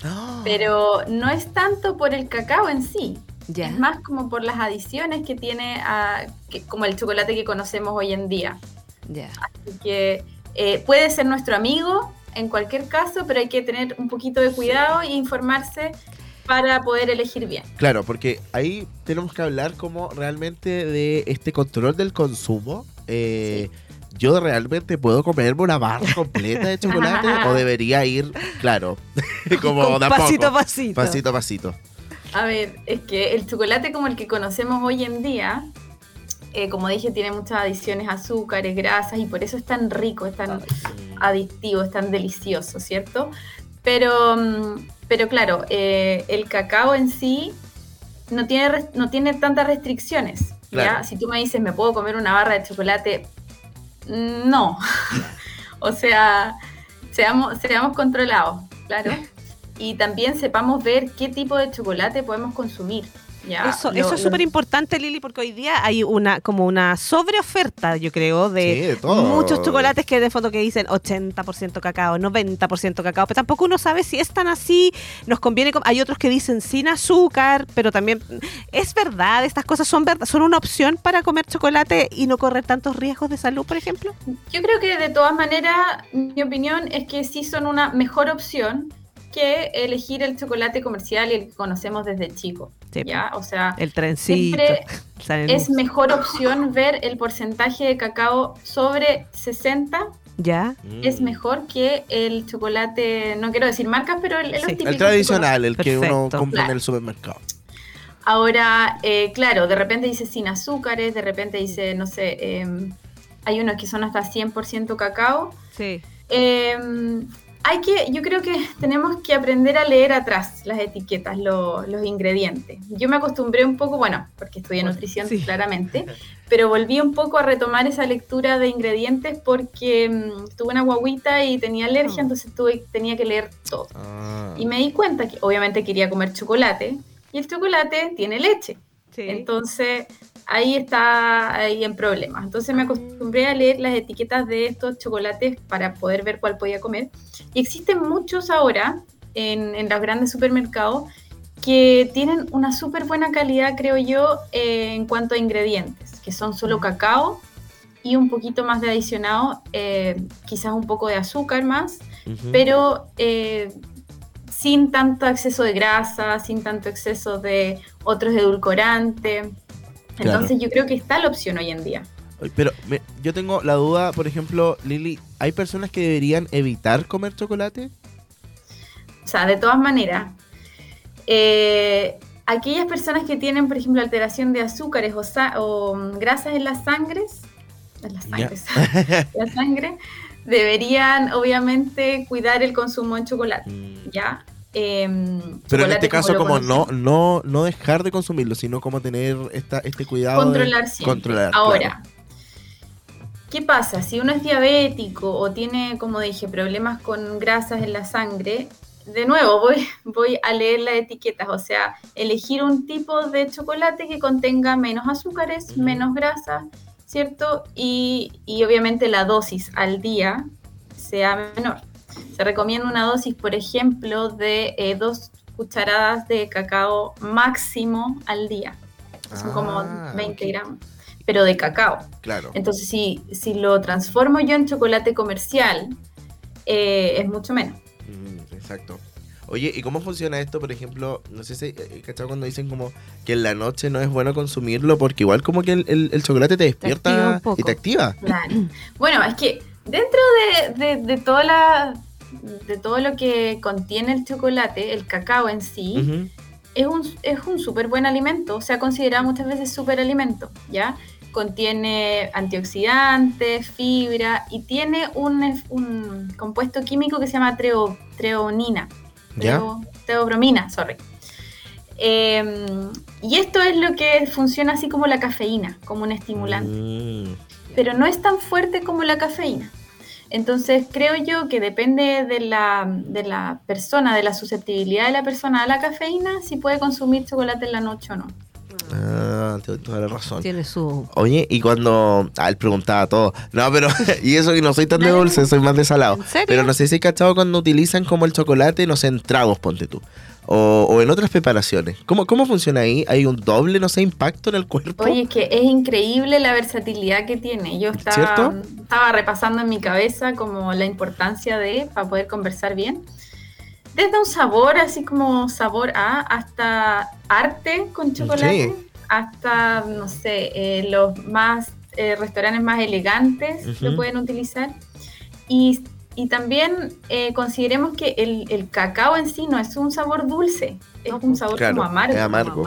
Pero no es tanto por el cacao en sí. Es más como por las adiciones que tiene, a- que- como el chocolate que conocemos hoy en día. Ya. Así que eh, puede ser nuestro amigo en cualquier caso, pero hay que tener un poquito de cuidado e informarse para poder elegir bien. Claro, porque ahí tenemos que hablar como realmente de este control del consumo. Eh, Yo realmente puedo comerme una barra completa de chocolate o debería ir, claro, como Con pasito a poco, pasito. Pasito a pasito. A ver, es que el chocolate como el que conocemos hoy en día, eh, como dije, tiene muchas adiciones, azúcares, grasas, y por eso es tan rico, es tan adictivo, es tan delicioso, ¿cierto? Pero, mm, pero claro, eh, el cacao en sí no tiene, no tiene tantas restricciones. ¿ya? Si tú me dices, ¿me puedo comer una barra de chocolate? Mm, No. o sea, seamos, seamos controlados, claro. Y también sepamos ver qué tipo de chocolate podemos consumir. ¿ya? Eso, Lo- eso es súper importante, Lili, porque hoy día hay una como una sobreoferta, yo creo, de, Sí, de todo. muchos chocolates que de fondo que dicen 80% cacao, 90% cacao, pero tampoco uno sabe si es tan así, nos conviene, hay otros que dicen sin azúcar, pero también es verdad, estas cosas son verdad, son una opción para comer chocolate y no correr tantos riesgos de salud, por ejemplo. Yo creo que de todas maneras, mi opinión es que sí son una mejor opción que elegir el chocolate comercial y el que conocemos desde chico. ¿ya? O sea, El trencito. siempre salen- es mejor opción ver el porcentaje de cacao sobre 60. ¿Ya? Es mejor que el chocolate, no quiero decir marcas, pero el, el típico El tradicional, el que uno compra en el supermercado. Ahora, eh, claro, de repente dice sin azúcares, de repente dice, no sé, eh, hay unos que son hasta 100% cacao. Sí. Eh, hay que, yo creo que tenemos que aprender a leer atrás las etiquetas, lo- los ingredientes. Yo me acostumbré un poco, bueno, porque estudié nutrición claramente, pero volví un poco a retomar esa lectura de ingredientes porque mm, tuve una guaguita y tenía alergia, entonces tuve, tenía que leer todo. Y me di cuenta que obviamente quería comer chocolate y el chocolate tiene leche. Entonces ahí está ahí en problemas. Entonces me acostumbré a leer las etiquetas de estos chocolates para poder ver cuál podía comer. Y existen muchos ahora en, en los grandes supermercados que tienen una súper buena calidad, creo yo, eh, en cuanto a ingredientes, que son solo cacao y un poquito más de adicionado, eh, quizás un poco de azúcar más, pero eh, sin tanto exceso de grasa, sin tanto exceso de otros edulcorantes. Claro. Entonces yo creo que está la opción hoy en día. Pero me- yo tengo la duda, por ejemplo, Lili, ¿hay personas que deberían evitar comer chocolate? O sea, de todas maneras, eh, aquellas personas que tienen, por ejemplo, alteración de azúcares o, o, mm, grasas en las sangres, en las sangres, la sangre, deberían obviamente cuidar el consumo de chocolate, ¿ya? Em, Pero en este caso, como no, no, no dejar de consumirlo, sino como tener esta, este cuidado. de controlar siempre. Controlar, Ahora, claro. ¿qué pasa? Si uno es diabético o tiene, como dije, problemas con grasas en la sangre, de nuevo voy, voy a leer las etiquetas, o sea, elegir un tipo de chocolate que contenga menos azúcares, menos grasas, ¿cierto? Y, y obviamente la dosis al día sea menor. Se recomienda una dosis, por ejemplo, de eh, dos cucharadas de cacao máximo al día. Son como Ah, 20 gramos, pero de cacao. Claro. Entonces, si, si lo transformo yo en chocolate comercial, eh, es mucho menos. Mm, exacto. Oye, ¿y cómo funciona esto, por ejemplo? No sé si, eh, ¿cachai? Cuando dicen como que en la noche no es bueno consumirlo, porque igual como que el, el- el chocolate te despierta y te activa. Claro. Bueno, es que dentro de, de- de toda la, de todo lo que contiene el chocolate, el cacao en sí, es un, es un súper buen alimento, se ha considerado muchas veces súper alimento, ¿ya? Contiene antioxidantes, fibra y tiene un, un compuesto químico que se llama treo, treonina. ¿Ya? Treo- teobromina, sorry. Eh, y esto es lo que funciona así como la cafeína, como un estimulante. Mm. Pero no es tan fuerte como la cafeína. Entonces creo yo que depende de la, de la persona, de la susceptibilidad de la persona a la cafeína, si puede consumir chocolate en la noche o no. Ah, tienes toda la razón. Tiene su. Oye, y cuando. Ah, él preguntaba todo. No, pero. y eso que no soy tan de dulce, soy más de salado. serio? Pero no sé si he cachado cuando utilizan como el chocolate, no sé, en tragos, ponte tú. O, o en otras preparaciones. ¿Cómo, ¿Cómo funciona ahí? ¿Hay un doble, no sé, impacto en el cuerpo? Oye, es que es increíble la versatilidad que tiene. Yo estaba, ¿Cierto? estaba repasando en mi cabeza como la importancia de, para poder conversar bien. Desde un sabor, así como sabor A, hasta arte con chocolate, Sí. hasta, no sé, eh, los más eh, restaurantes más elegantes Ujú. lo pueden utilizar. Y, y también eh, consideremos que el, el cacao en sí no es un sabor dulce, es un sabor Claro, como amargo. es amargo.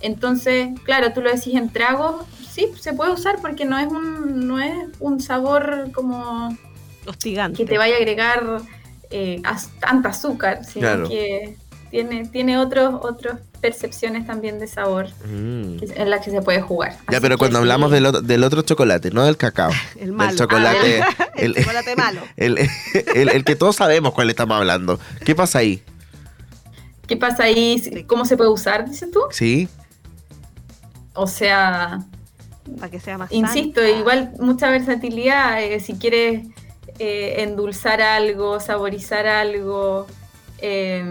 Entonces, claro, tú lo decís en tragos, sí, se puede usar porque no es un, no es un sabor como Hostigante. que te vaya a agregar eh, tanta azúcar, sino Claro. que tiene, tiene otros, otras percepciones también de sabor Mm. en las que se puede jugar. Ya, pero cuando hablamos del otro, del otro chocolate, no del cacao. El malo. Del chocolate. Ah, el, el, chocolate malo. el, el- el que todos sabemos cuál estamos hablando. ¿Qué pasa ahí? ¿Qué pasa ahí? ¿Cómo se puede usar, dices tú? ¿Sí? O sea, Para que sea más Insisto, sano. igual mucha versatilidad. eh, si quieres eh, endulzar algo, saborizar algo, eh,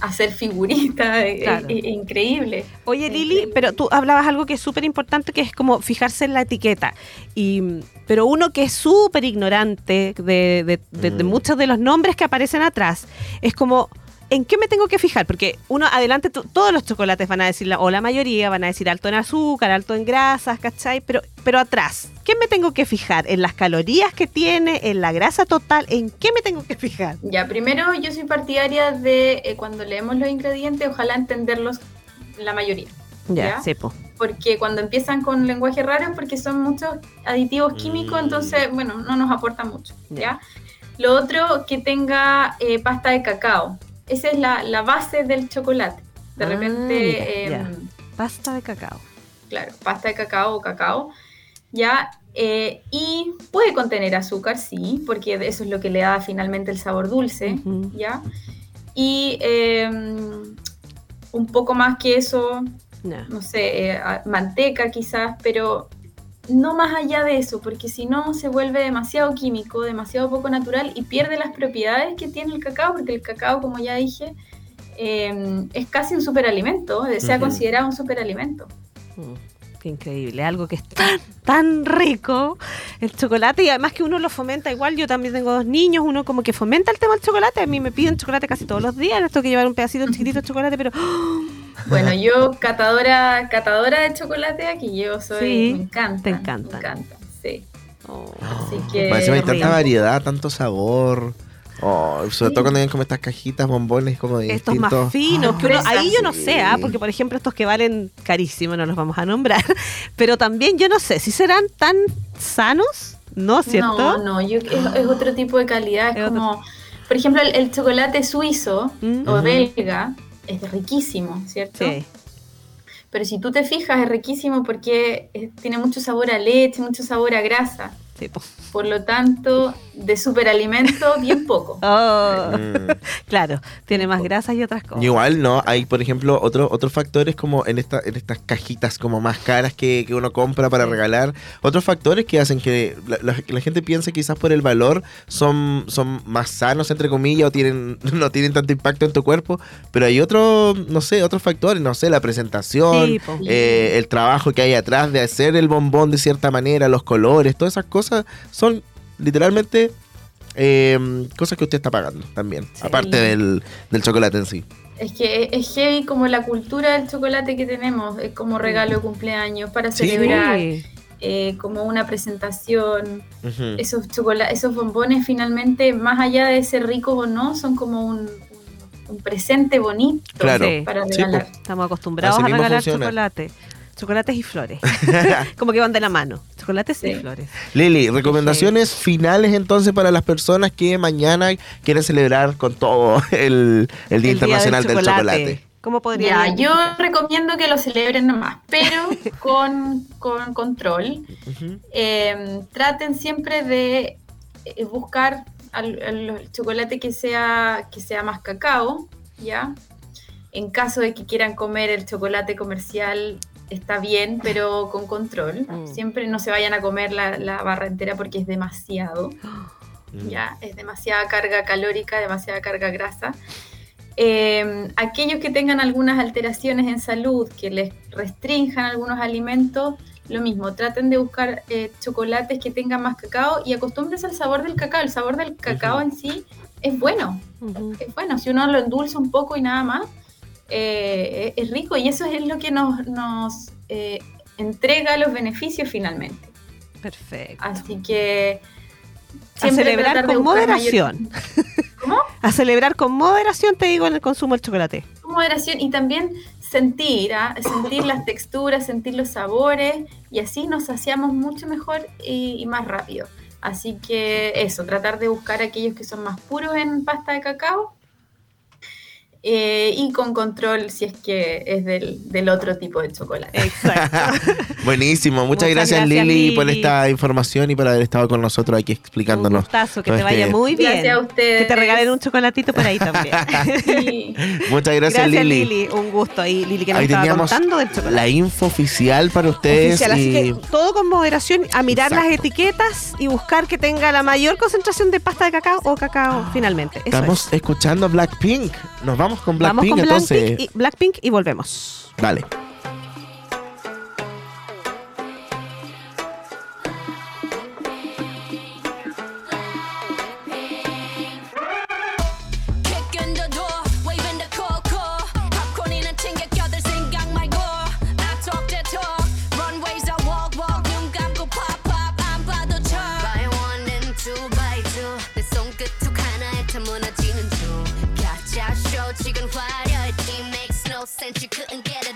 hacer figuritas, Claro. increíble. Oye, Lili, pero tú hablabas algo que es súper importante, que es como fijarse en la etiqueta. Y, pero uno que es súper ignorante de, de- de- de Mm. muchos de los nombres que aparecen atrás, es como, ¿en qué me tengo que fijar? Porque uno, adelante, todos los chocolates van a decir, o la mayoría van a decir alto en azúcar, alto en grasas, ¿cachai? Pero, pero atrás, ¿qué me tengo que fijar? ¿En las calorías que tiene? ¿En la grasa total? ¿En qué me tengo que fijar? Ya, primero yo soy partidaria de eh, cuando leemos los ingredientes, ojalá entenderlos la mayoría. Ya, ¿Ya? sepo. Porque cuando empiezan con lenguaje raro es porque son muchos aditivos químicos, entonces, bueno, no nos aporta mucho, ¿ya? Lo otro, que tenga eh, pasta de cacao. Esa es la, la base del chocolate. De Ah, repente, mira, em. Pasta de cacao. claro, pasta de cacao o cacao, ¿ya? Eh, y puede contener azúcar, sí, porque eso es lo que le da finalmente el sabor dulce, ¿ya? Y em, un poco más que eso, no sé, eh, manteca quizás, pero no más allá de eso, porque si no se vuelve demasiado químico, demasiado poco natural y pierde las propiedades que tiene el cacao, porque el cacao, como ya dije, eh, es casi un superalimento, eh, se ha Ujú. considerado un superalimento. Mm, Qué increíble, algo que es tan, tan rico, el chocolate, y además que uno lo fomenta igual, yo también tengo dos niños, uno como que fomenta el tema del chocolate, a mí me piden chocolate casi todos los días, les tengo que llevar un pedacito chiquitito de chocolate, pero Bueno, yo catadora, catadora de chocolate aquí, yo soy, Sí, me encanta. te encanta. Me encanta, sí. Oh. Así que... Parece que hay tanta variedad, tanto sabor. Oh, sobre todo cuando vienen como estas cajitas, bombones, como de estos más finos, que uno, Fresas. ahí yo no sé, ¿ah? porque por ejemplo estos que valen carísimo, no los vamos a nombrar, pero también yo no sé si serán tan sanos, ¿no? ¿Cierto? No, no, yo, es, es otro tipo de calidad. Es como, por ejemplo, el, el chocolate suizo o Ujú. belga es riquísimo, ¿cierto? Sí. Pero si tú te fijas, es riquísimo porque eh, tiene mucho sabor a leche, mucho sabor a grasa. Sí, po. Por lo tanto, de superalimento, bien poco. Oh, Mm. claro, tiene más grasas y otras cosas. Igual, ¿no? Hay, por ejemplo, otros otros factores como en, esta, en estas cajitas como más caras que, que uno compra para regalar. Otros factores que hacen que la, la- la gente piense quizás por el valor son, son más sanos, entre comillas, o tienen, no tienen tanto impacto en tu cuerpo. Pero hay otros, no sé, otros factores, no sé, la presentación, Sí, eh, el trabajo que hay atrás de hacer el bombón de cierta manera, los colores, todas esas cosas son literalmente... eh, cosas que usted está pagando también, aparte del, del chocolate en sí. Es que es- heavy como la cultura del chocolate que tenemos, es como regalo de cumpleaños para Sí. celebrar, Sí. eh, como una presentación. Esos chocola- esos bombones finalmente, más allá de ser ricos o no, son como un, un- presente bonito Claro. Sí. para Sí, regalar. Estamos acostumbrados Así a regalar funciona. chocolate. Chocolates y flores. Como que van de la mano. Chocolates y flores. Lili, recomendaciones finales entonces para las personas que mañana quieren celebrar con todo el, el Día Internacional del Chocolate. ¿Cómo podría Ya, yo recomiendo que lo celebren nomás, pero con, con control. Eh, traten siempre de eh, buscar al- al- el chocolate que sea, que sea más cacao, ¿ya? En caso de que quieran comer el chocolate comercial, está bien, pero con control. Siempre no se vayan a comer la, la barra entera porque es demasiado. Ya, es demasiada carga calórica, demasiada carga grasa. Eh, aquellos que tengan algunas alteraciones en salud, que les restrinjan algunos alimentos, lo mismo, traten de buscar eh, chocolates que tengan más cacao y acostúmbrense al sabor del cacao. El sabor del cacao en sí es bueno, es bueno. Si uno lo endulza un poco y nada más, eh, es rico y eso es lo que nos, nos eh, entrega los beneficios finalmente. Perfecto. Así que A celebrar con mayor- moderación. A celebrar con moderación, te digo, en el consumo del chocolate. moderación y también sentir, ¿ah? sentir las texturas, sentir los sabores y así nos saciamos mucho mejor y, y más rápido. Así que eso, tratar de buscar aquellos que son más puros en pasta de cacao eh, y con control si es que es del, del otro tipo de chocolate. Buenísimo, muchas, Muchas gracias, gracias, Lili, por esta información y por haber estado con nosotros aquí explicándonos. Gustazo, que te vaya este- muy bien. Gracias a ustedes. Que te regalen un chocolatito por ahí también. Muchas gracias, Lili. Lili. Un gusto ahí, Lili, que nos Ahí estaba contando del chocolate. la info oficial para ustedes. Oficial, así que todo con moderación, a mirar las etiquetas y buscar que tenga la mayor concentración de pasta de cacao o cacao finalmente. Eso Estamos es. escuchando Blackpink. Nos vamos con Vamos Blackpink con entonces. Blackpink y, Blackpink y volvemos. Dale. Makes no sense. You couldn't get a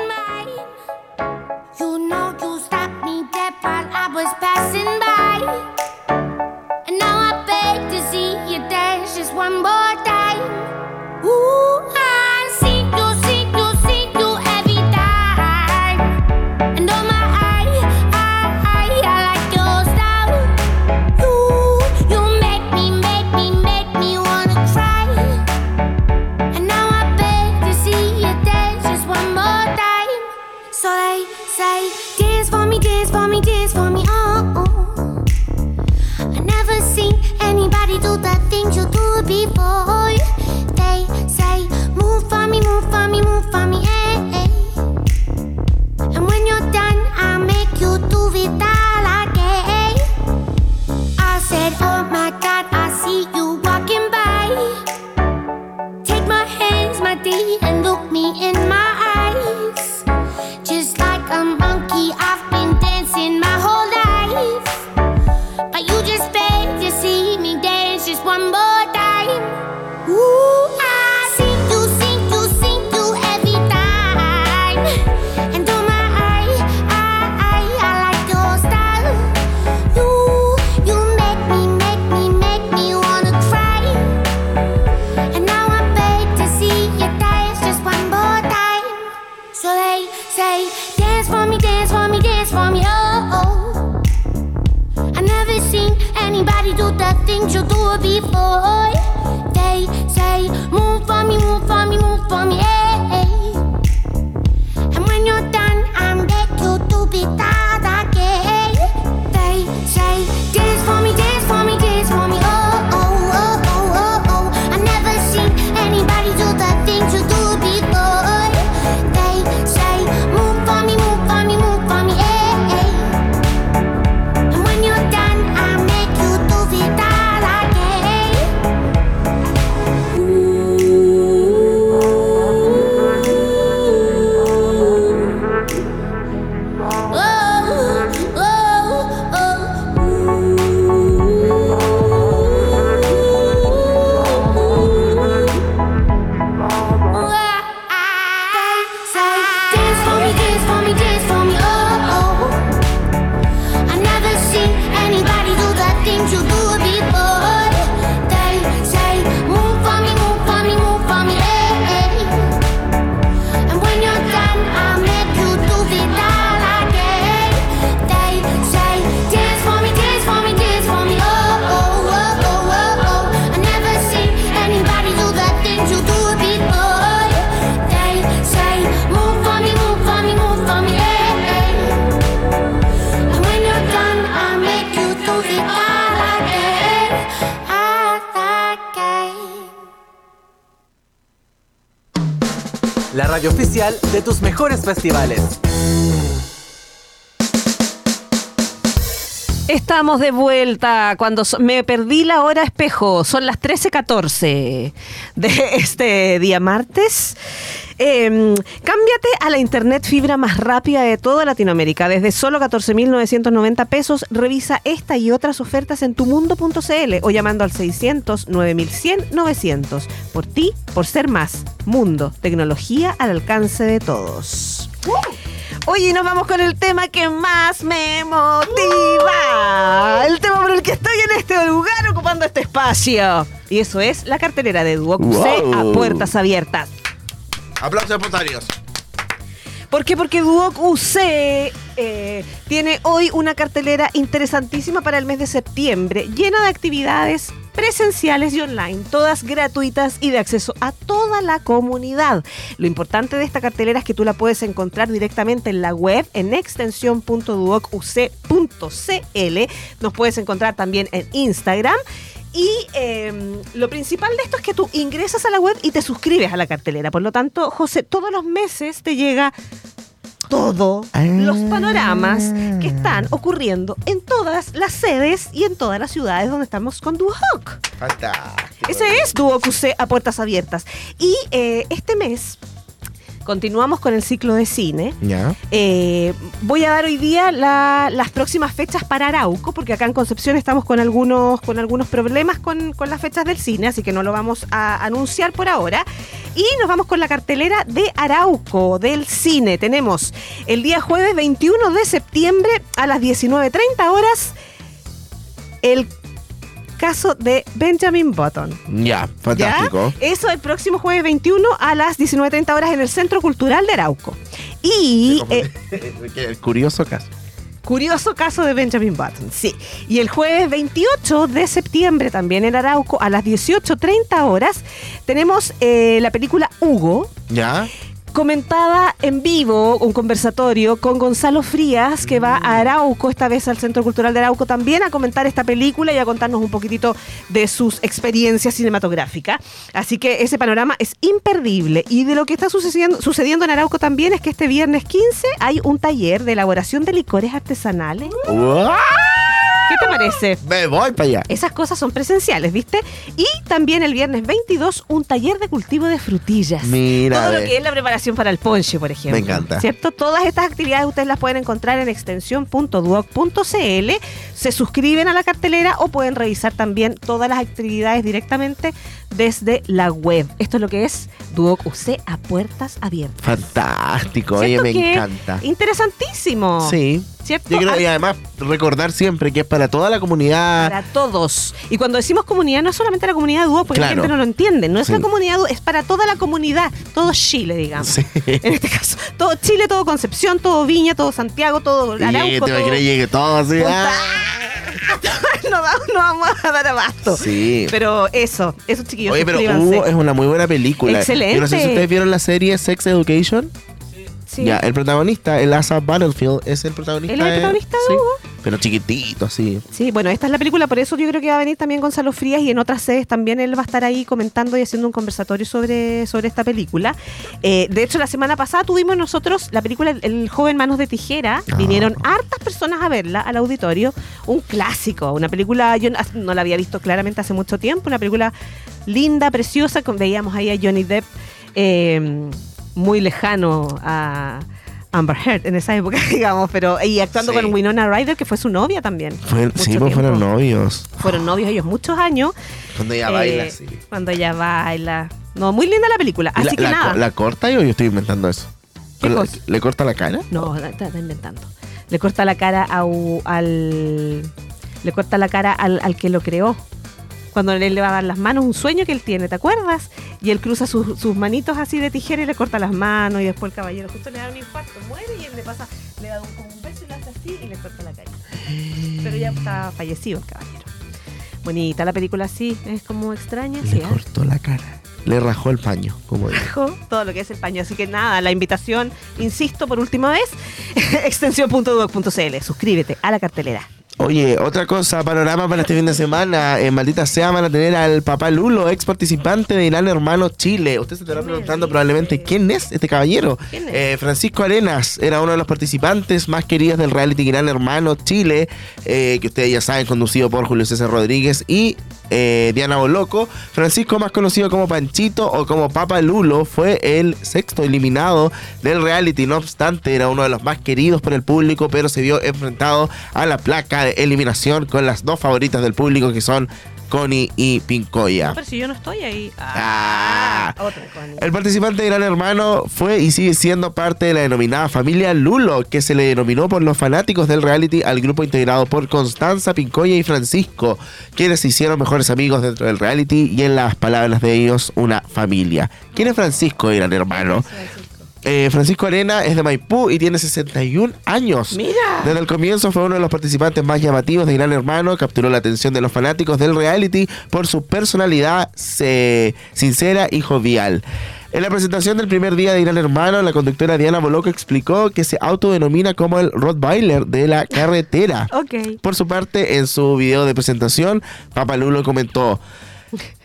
Estamos de vuelta cuando me perdí la hora espejo. Son las 13.14 de este día martes. Eh, cámbiate a la internet fibra más rápida de toda Latinoamérica. Desde solo 14.990 pesos, revisa esta y otras ofertas en tumundo.cl o llamando al 600 9100 900. Por ti, por ser más. Mundo, tecnología al alcance de todos. Oye, nos vamos con el tema que más me motiva. El tema por el que estoy en este lugar ocupando este espacio. Y eso es la cartelera de Duoc wow. a puertas abiertas. Aplausos espontáneos. ¿Por qué? Porque Duoc UC eh, tiene hoy una cartelera interesantísima para el mes de septiembre, llena de actividades presenciales y online, todas gratuitas y de acceso a toda la comunidad. Lo importante de esta cartelera es que tú la puedes encontrar directamente en la web en extensión.duocuc.cl. Nos puedes encontrar también en Instagram y em, lo principal de esto es que tú ingresas a la web y te suscribes a la cartelera. Por lo tanto, José, todos los meses te llega todo los ah. panoramas que están ocurriendo en todas las sedes y en todas las ciudades donde estamos con Duhok. Fantástico. Ese es Duhok a puertas abiertas. Y eh, este mes continuamos con el ciclo de cine. Eh, voy a dar hoy día la- las próximas fechas para Arauco, porque acá en Concepción estamos con algunos, con algunos problemas con, con las fechas del cine, así que no lo vamos a anunciar por ahora. Y nos vamos con la cartelera de Arauco, del cine. Tenemos el día jueves 21 de septiembre a las 19.30 horas el caso de Benjamin Button. Ya, fantástico. ¿Ya? Eso el próximo jueves 21 a las 19.30 horas en el Centro Cultural de Arauco. Y eh, Qué curioso caso. curioso caso de Benjamin Button, sí. Y el jueves 28 de septiembre también en Arauco a las 18.30 horas tenemos eh, la película Hugo. Ya. Comentada en vivo, un conversatorio con Gonzalo Frías, que va a Arauco, esta vez al Centro Cultural de Arauco, también a comentar esta película y a contarnos un poquitito de sus experiencias cinematográficas. Así que ese panorama es imperdible. Y de lo que está sucediendo, sucediendo en Arauco también es que este viernes 15 hay un taller de elaboración de licores artesanales. ¿Qué te parece? Me voy para allá. Esas cosas son presenciales, ¿viste? Y también el viernes 22 un taller de cultivo de frutillas. Mira, Todo lo que es la preparación para el ponche, por ejemplo. Me encanta. ¿Cierto? Todas estas actividades ustedes las pueden encontrar en extensión.duoc.cl. Se suscriben a la cartelera o pueden revisar también todas las actividades directamente desde la web. Esto es lo que es Duoc UC a puertas abiertas. Fantástico, oye, ¿Cierto me que encanta. Interesantísimo. Sí. ¿Cierto? Yo creo y además recordar siempre que es para toda la comunidad. Para todos. Y cuando decimos comunidad, no es solamente la comunidad de Duoc, porque Claro. la gente no lo entiende. No es Sí. la comunidad Duoc, es para toda la comunidad. Todo Chile, digamos. Sí. En este caso. Todo Chile, todo Concepción, todo Viña, todo Santiago, todo Y Arauco. llegue, te todo... llegue todo así. No, vamos, no vamos a dar abasto. Sí. Pero eso, eso chiquillos, Oye, pero. Hugo es una muy buena película. Excelente. Yo no sé si ustedes vieron la serie Sex Education. Sí. Ya, el protagonista, el Asa Battlefield, es el protagonista. ¿Él es el de- protagonista de sí, Hugo? Pero chiquitito, así. Sí, bueno, esta es la película, por eso yo creo que va a venir también Gonzalo Frías y en otras sedes también él va a estar ahí comentando y haciendo un conversatorio sobre, sobre esta película. Eh, de hecho, la semana pasada tuvimos nosotros la película El, joven manos de tijera. Ah. Vinieron hartas personas a verla al auditorio. Un clásico, una película, yo no- no la había visto claramente hace mucho tiempo, una película linda, preciosa, con, veíamos ahí a Johnny Depp eh, muy lejano a... Amber Heard en esa época, digamos, pero y actuando Sí. con Winona Ryder, que fue su novia también. Fue- sí, pues fueron novios. Fueron novios ellos muchos años. Cuando ella Eh, baila así. Cuando ella baila. No, muy linda la película. ¿Y Así la, que la- nada. ¿La corta yo, yo estoy inventando eso? ¿Qué ¿Le- corta la cara? No, está, está inventando. Le corta la cara a al. Le corta la cara al, al que lo creó. Cuando él le va a dar las manos, un sueño que él tiene, ¿te acuerdas? Y él cruza sus, sus manitos así de tijera y le corta las manos. Y después el caballero justo le da un infarto, muere y él le pasa, le da un, como un beso y le hace así y le corta la cara. Pero ya está fallecido el caballero. Bonita la película, sí, es como extraña. sí, Le ¿eh? cortó la cara. Le rajó el paño, como digo. Bajo todo lo que es el paño. Así que nada, la invitación, insisto por última vez, extensión.duoc.cl. Suscríbete a la cartelera. Oye, otra cosa, panorama para este fin de semana. En Maldita Sea van a tener al papá Lulo, ex participante de Gran Hermano Chile. Usted se estará preguntando probablemente quién es este caballero. Eh, Francisco Arenas era uno de los participantes más queridos del reality Gran Hermano Chile, eh, que ustedes ya saben, conducido por Julio César Rodríguez y eh, Diana Boloco. Francisco, más conocido como Panchito o como Papa Lulo, fue el sexto eliminado del reality. No obstante, era uno de los más queridos por el público, pero se vio enfrentado a la placa eliminación con las dos favoritas del público, que son Connie y Pincoya. Pero si yo no estoy ahí. Ah. Otra Connie. El participante de Gran Hermano fue y sigue siendo parte de la denominada familia Lulo, que se le denominó por los fanáticos del reality al grupo integrado por Constanza, Pincoya y Francisco, quienes se hicieron mejores amigos dentro del reality y en las palabras de ellos, una familia. ¿Quién es Francisco Gran Hermano? Eh, Francisco Arena es de Maipú y tiene 61 años. Mira. Desde el comienzo fue uno de los participantes más llamativos de Gran Hermano, capturó la atención de los fanáticos del reality por su personalidad sincera y jovial. En la presentación del primer día de Gran Hermano, la conductora Diana Boloco explicó que se autodenomina como el Rottweiler de la carretera. Ok. Por su parte, en su video de presentación, Papalulo comentó: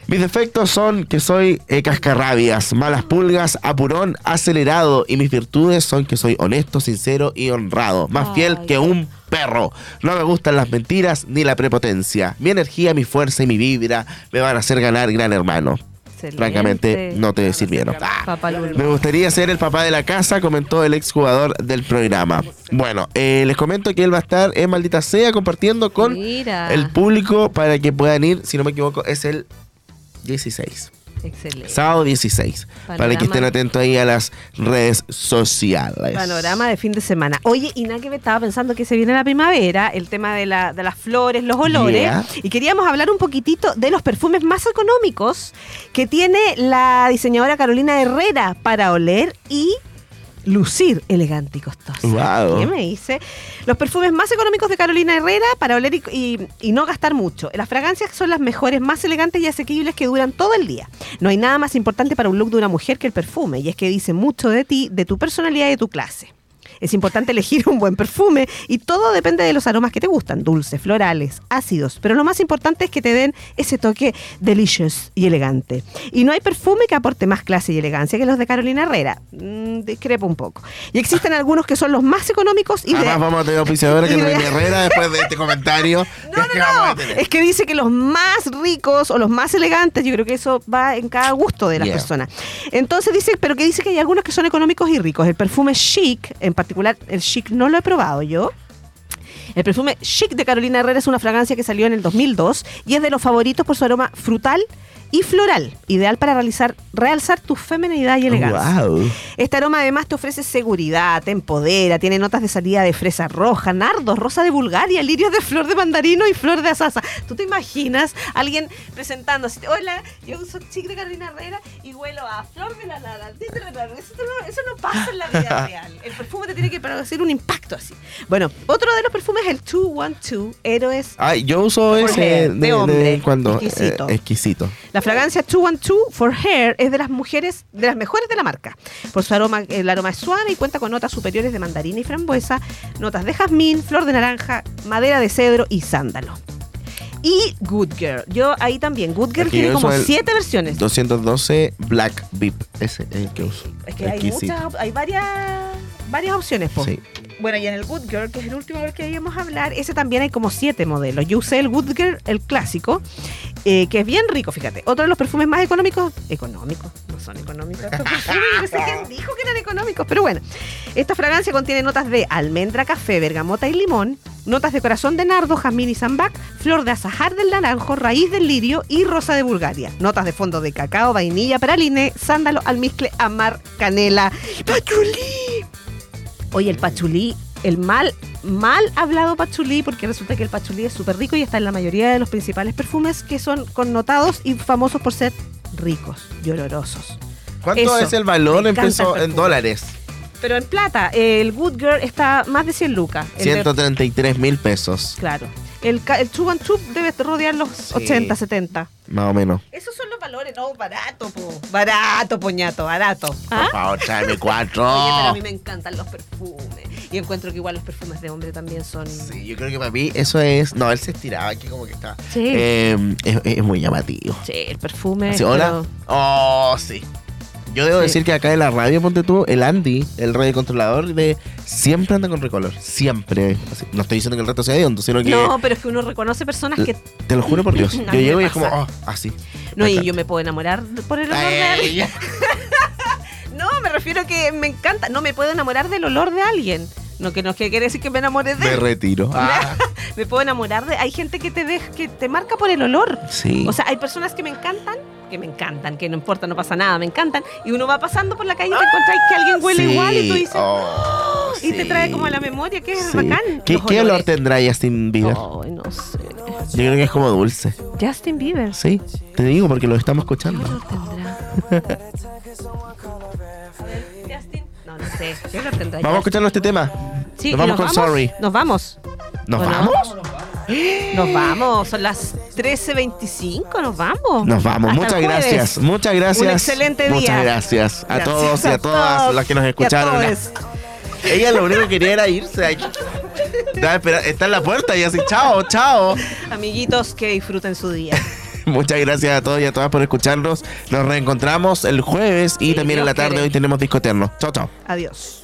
Mis defectos son que soy eh, cascarrabias, malas pulgas, apurón, acelerado. Y mis virtudes son que soy honesto, sincero y honrado. Más fiel que un perro. No me gustan las mentiras ni la prepotencia. Mi energía, mi fuerza y mi vibra me van a hacer ganar gran hermano. Excelente. francamente no te sirvieron. Ah, me gustaría ser el papá de la casa, comentó el exjugador del programa. Bueno, eh, les comento que él va a estar en Maldita Sea compartiendo con Mira. el público para que puedan ir, si no me equivoco, es el 16. Excelente. Sábado 16. Para que estén atentos ahí a las redes sociales. Panorama de fin de semana. Oye, y nada que me estaba pensando que se viene la primavera, el tema de, la- de las flores, los olores. Yeah. Y queríamos hablar un poquitito de los perfumes más económicos que tiene la diseñadora Carolina Herrera para oler y lucir elegante y costoso. Wow. ¿Qué me dice? Los perfumes más económicos de Carolina Herrera para oler y, y- y no gastar mucho. Las fragancias son las mejores, más elegantes y asequibles que duran todo el día. No hay nada más importante para un look de una mujer que el perfume, y es que dice mucho de ti, de tu personalidad y de tu clase. Es importante elegir un buen perfume y todo depende de los aromas que te gustan, dulces, florales, ácidos, pero lo más importante es que te den ese toque delicious y elegante. Y no hay perfume que aporte más clase y elegancia que los de Carolina Herrera. Mm, discrepo un poco. Y existen algunos que son los más económicos y de- Además vamos a tener auspiciadora que de- Herrera después de este comentario. No, no, no. es que dice que los más ricos o los más elegantes, yo creo que eso va en cada gusto de las Yeah. personas. Entonces dice, pero que dice que hay algunos que son económicos y ricos. El perfume chic, en particular el chic no lo he probado yo. El perfume Chic de Carolina Herrera es una fragancia que salió en el 2002 y es de los favoritos por su aroma frutal y floral, ideal para realizar, realzar tu feminidad y elegancia. Wow. Este aroma además te ofrece seguridad, te empodera, tiene notas de salida de fresa roja, nardos, rosa de Bulgaria, lirios de flor de mandarino y flor de asasa. ¿Tú te imaginas alguien presentándose? Hola, yo uso chic de Carolina Herrera y huelo a flor de la nada. Eso no, eso no pasa en la vida real. El perfume te tiene que producir un impacto así. Bueno, otro de los perfumes es el 212 Héroes. Ay, yo uso ese de, de de cuando. exquisito. Eh, exquisito. La fragancia 212 for Hair es de las mujeres, de las mejores de la marca. Por su aroma, el aroma es suave y cuenta con notas superiores de mandarina y frambuesa, notas de jazmín, flor de naranja, madera de cedro y sándalo. Y Good Girl. Yo ahí también. Good Girl Aquí tiene como siete versiones. 212 Black Beep. Ese es el que uso. Es que hay muchas, hay varias, varias opciones. po. Sí. Bueno, y en el Good Girl, que es el último del que íbamos a hablar, ese también hay como siete modelos. Yo usé el Good Girl, el clásico, eh, que es bien rico, fíjate. Otro de los perfumes más económicos, económicos, no son económicos no sé quién dijo que eran económicos, pero bueno. Esta fragancia contiene notas de almendra, café, bergamota y limón, notas de corazón de nardo, jazmín y sambac, flor de azahar del naranjo, raíz del lirio y rosa de Bulgaria. Notas de fondo de cacao, vainilla, praline, sándalo, almizcle, amar, canela, pachulí. Oye, el pachulí, el mal, mal hablado pachulí, porque resulta que el pachulí es súper rico y está en la mayoría de los principales perfumes que son connotados y famosos por ser ricos y olorosos. ¿Cuánto Eso, es el valor en, encanta peso, el en dólares? Pero en plata, el Good Girl está más de 100 lucas. El de- 133 mil pesos. claro. El, el Chup and Chup debe rodear los 80, 70. Más o menos. Esos son los valores, no, barato, po. Barato, poñato, barato. Por ¿Ah? favor, tráeme cuatro. Oye, pero a mí me encantan los perfumes. Y encuentro que igual los perfumes de hombre también son. Sí, yo creo que para mí eso es. No, él se estiraba aquí como que está. Sí. Eh, es, es muy llamativo. Sí, el perfume. Así, Hola. pero- Oh, sí. Yo debo Sí. decir que acá en la radio, ponte tú, el Andy, el radiocontrolador, de siempre anda con recolor. Siempre. Así, no estoy diciendo que el resto sea hediondo, sino que. No, pero es que uno reconoce personas que. Te lo juro por Dios. Yo llego y es como, oh, así. No, y yo me puedo enamorar por el olor de alguien. no, me refiero a que me encanta. No me puedo enamorar del olor de alguien. No, que no que quiere decir que me enamore de Me él. retiro. Ah, me puedo enamorar de. Hay gente que te deja, que te marca por el olor. sí. O sea, hay personas que me encantan, que me encantan, que no importa, no pasa nada, me encantan. Y uno va pasando por la calle y te encuentras que alguien huele Sí. igual y tú dices. Oh, y te trae como a la memoria, que es Sí. bacán. ¿Qué, qué olor tendrá Justin Bieber? Ay, no sé. Yo creo que es como dulce. Justin Bieber. Sí, te digo porque lo estamos escuchando. No, no sé. ¿Qué olor tendrá Vamos a escucharnos este tema. Sí, nos vamos con Sorry. Nos vamos. ¿Nos ¿O no? Nos vamos. Son las 13.25. Nos vamos. Nos vamos. Hasta Muchas gracias. Muchas gracias. Un excelente día. Muchas gracias a Gracias todos y a a todas todos las que nos escucharon. Ella lo único que quería era irse. Está en la puerta y así, chao, chao. Amiguitos, que disfruten su día. Muchas gracias a todos y a todas por escucharnos. Nos reencontramos el jueves y también en la tarde. quiere. Hoy tenemos discoterno. Chao, chao. Adiós.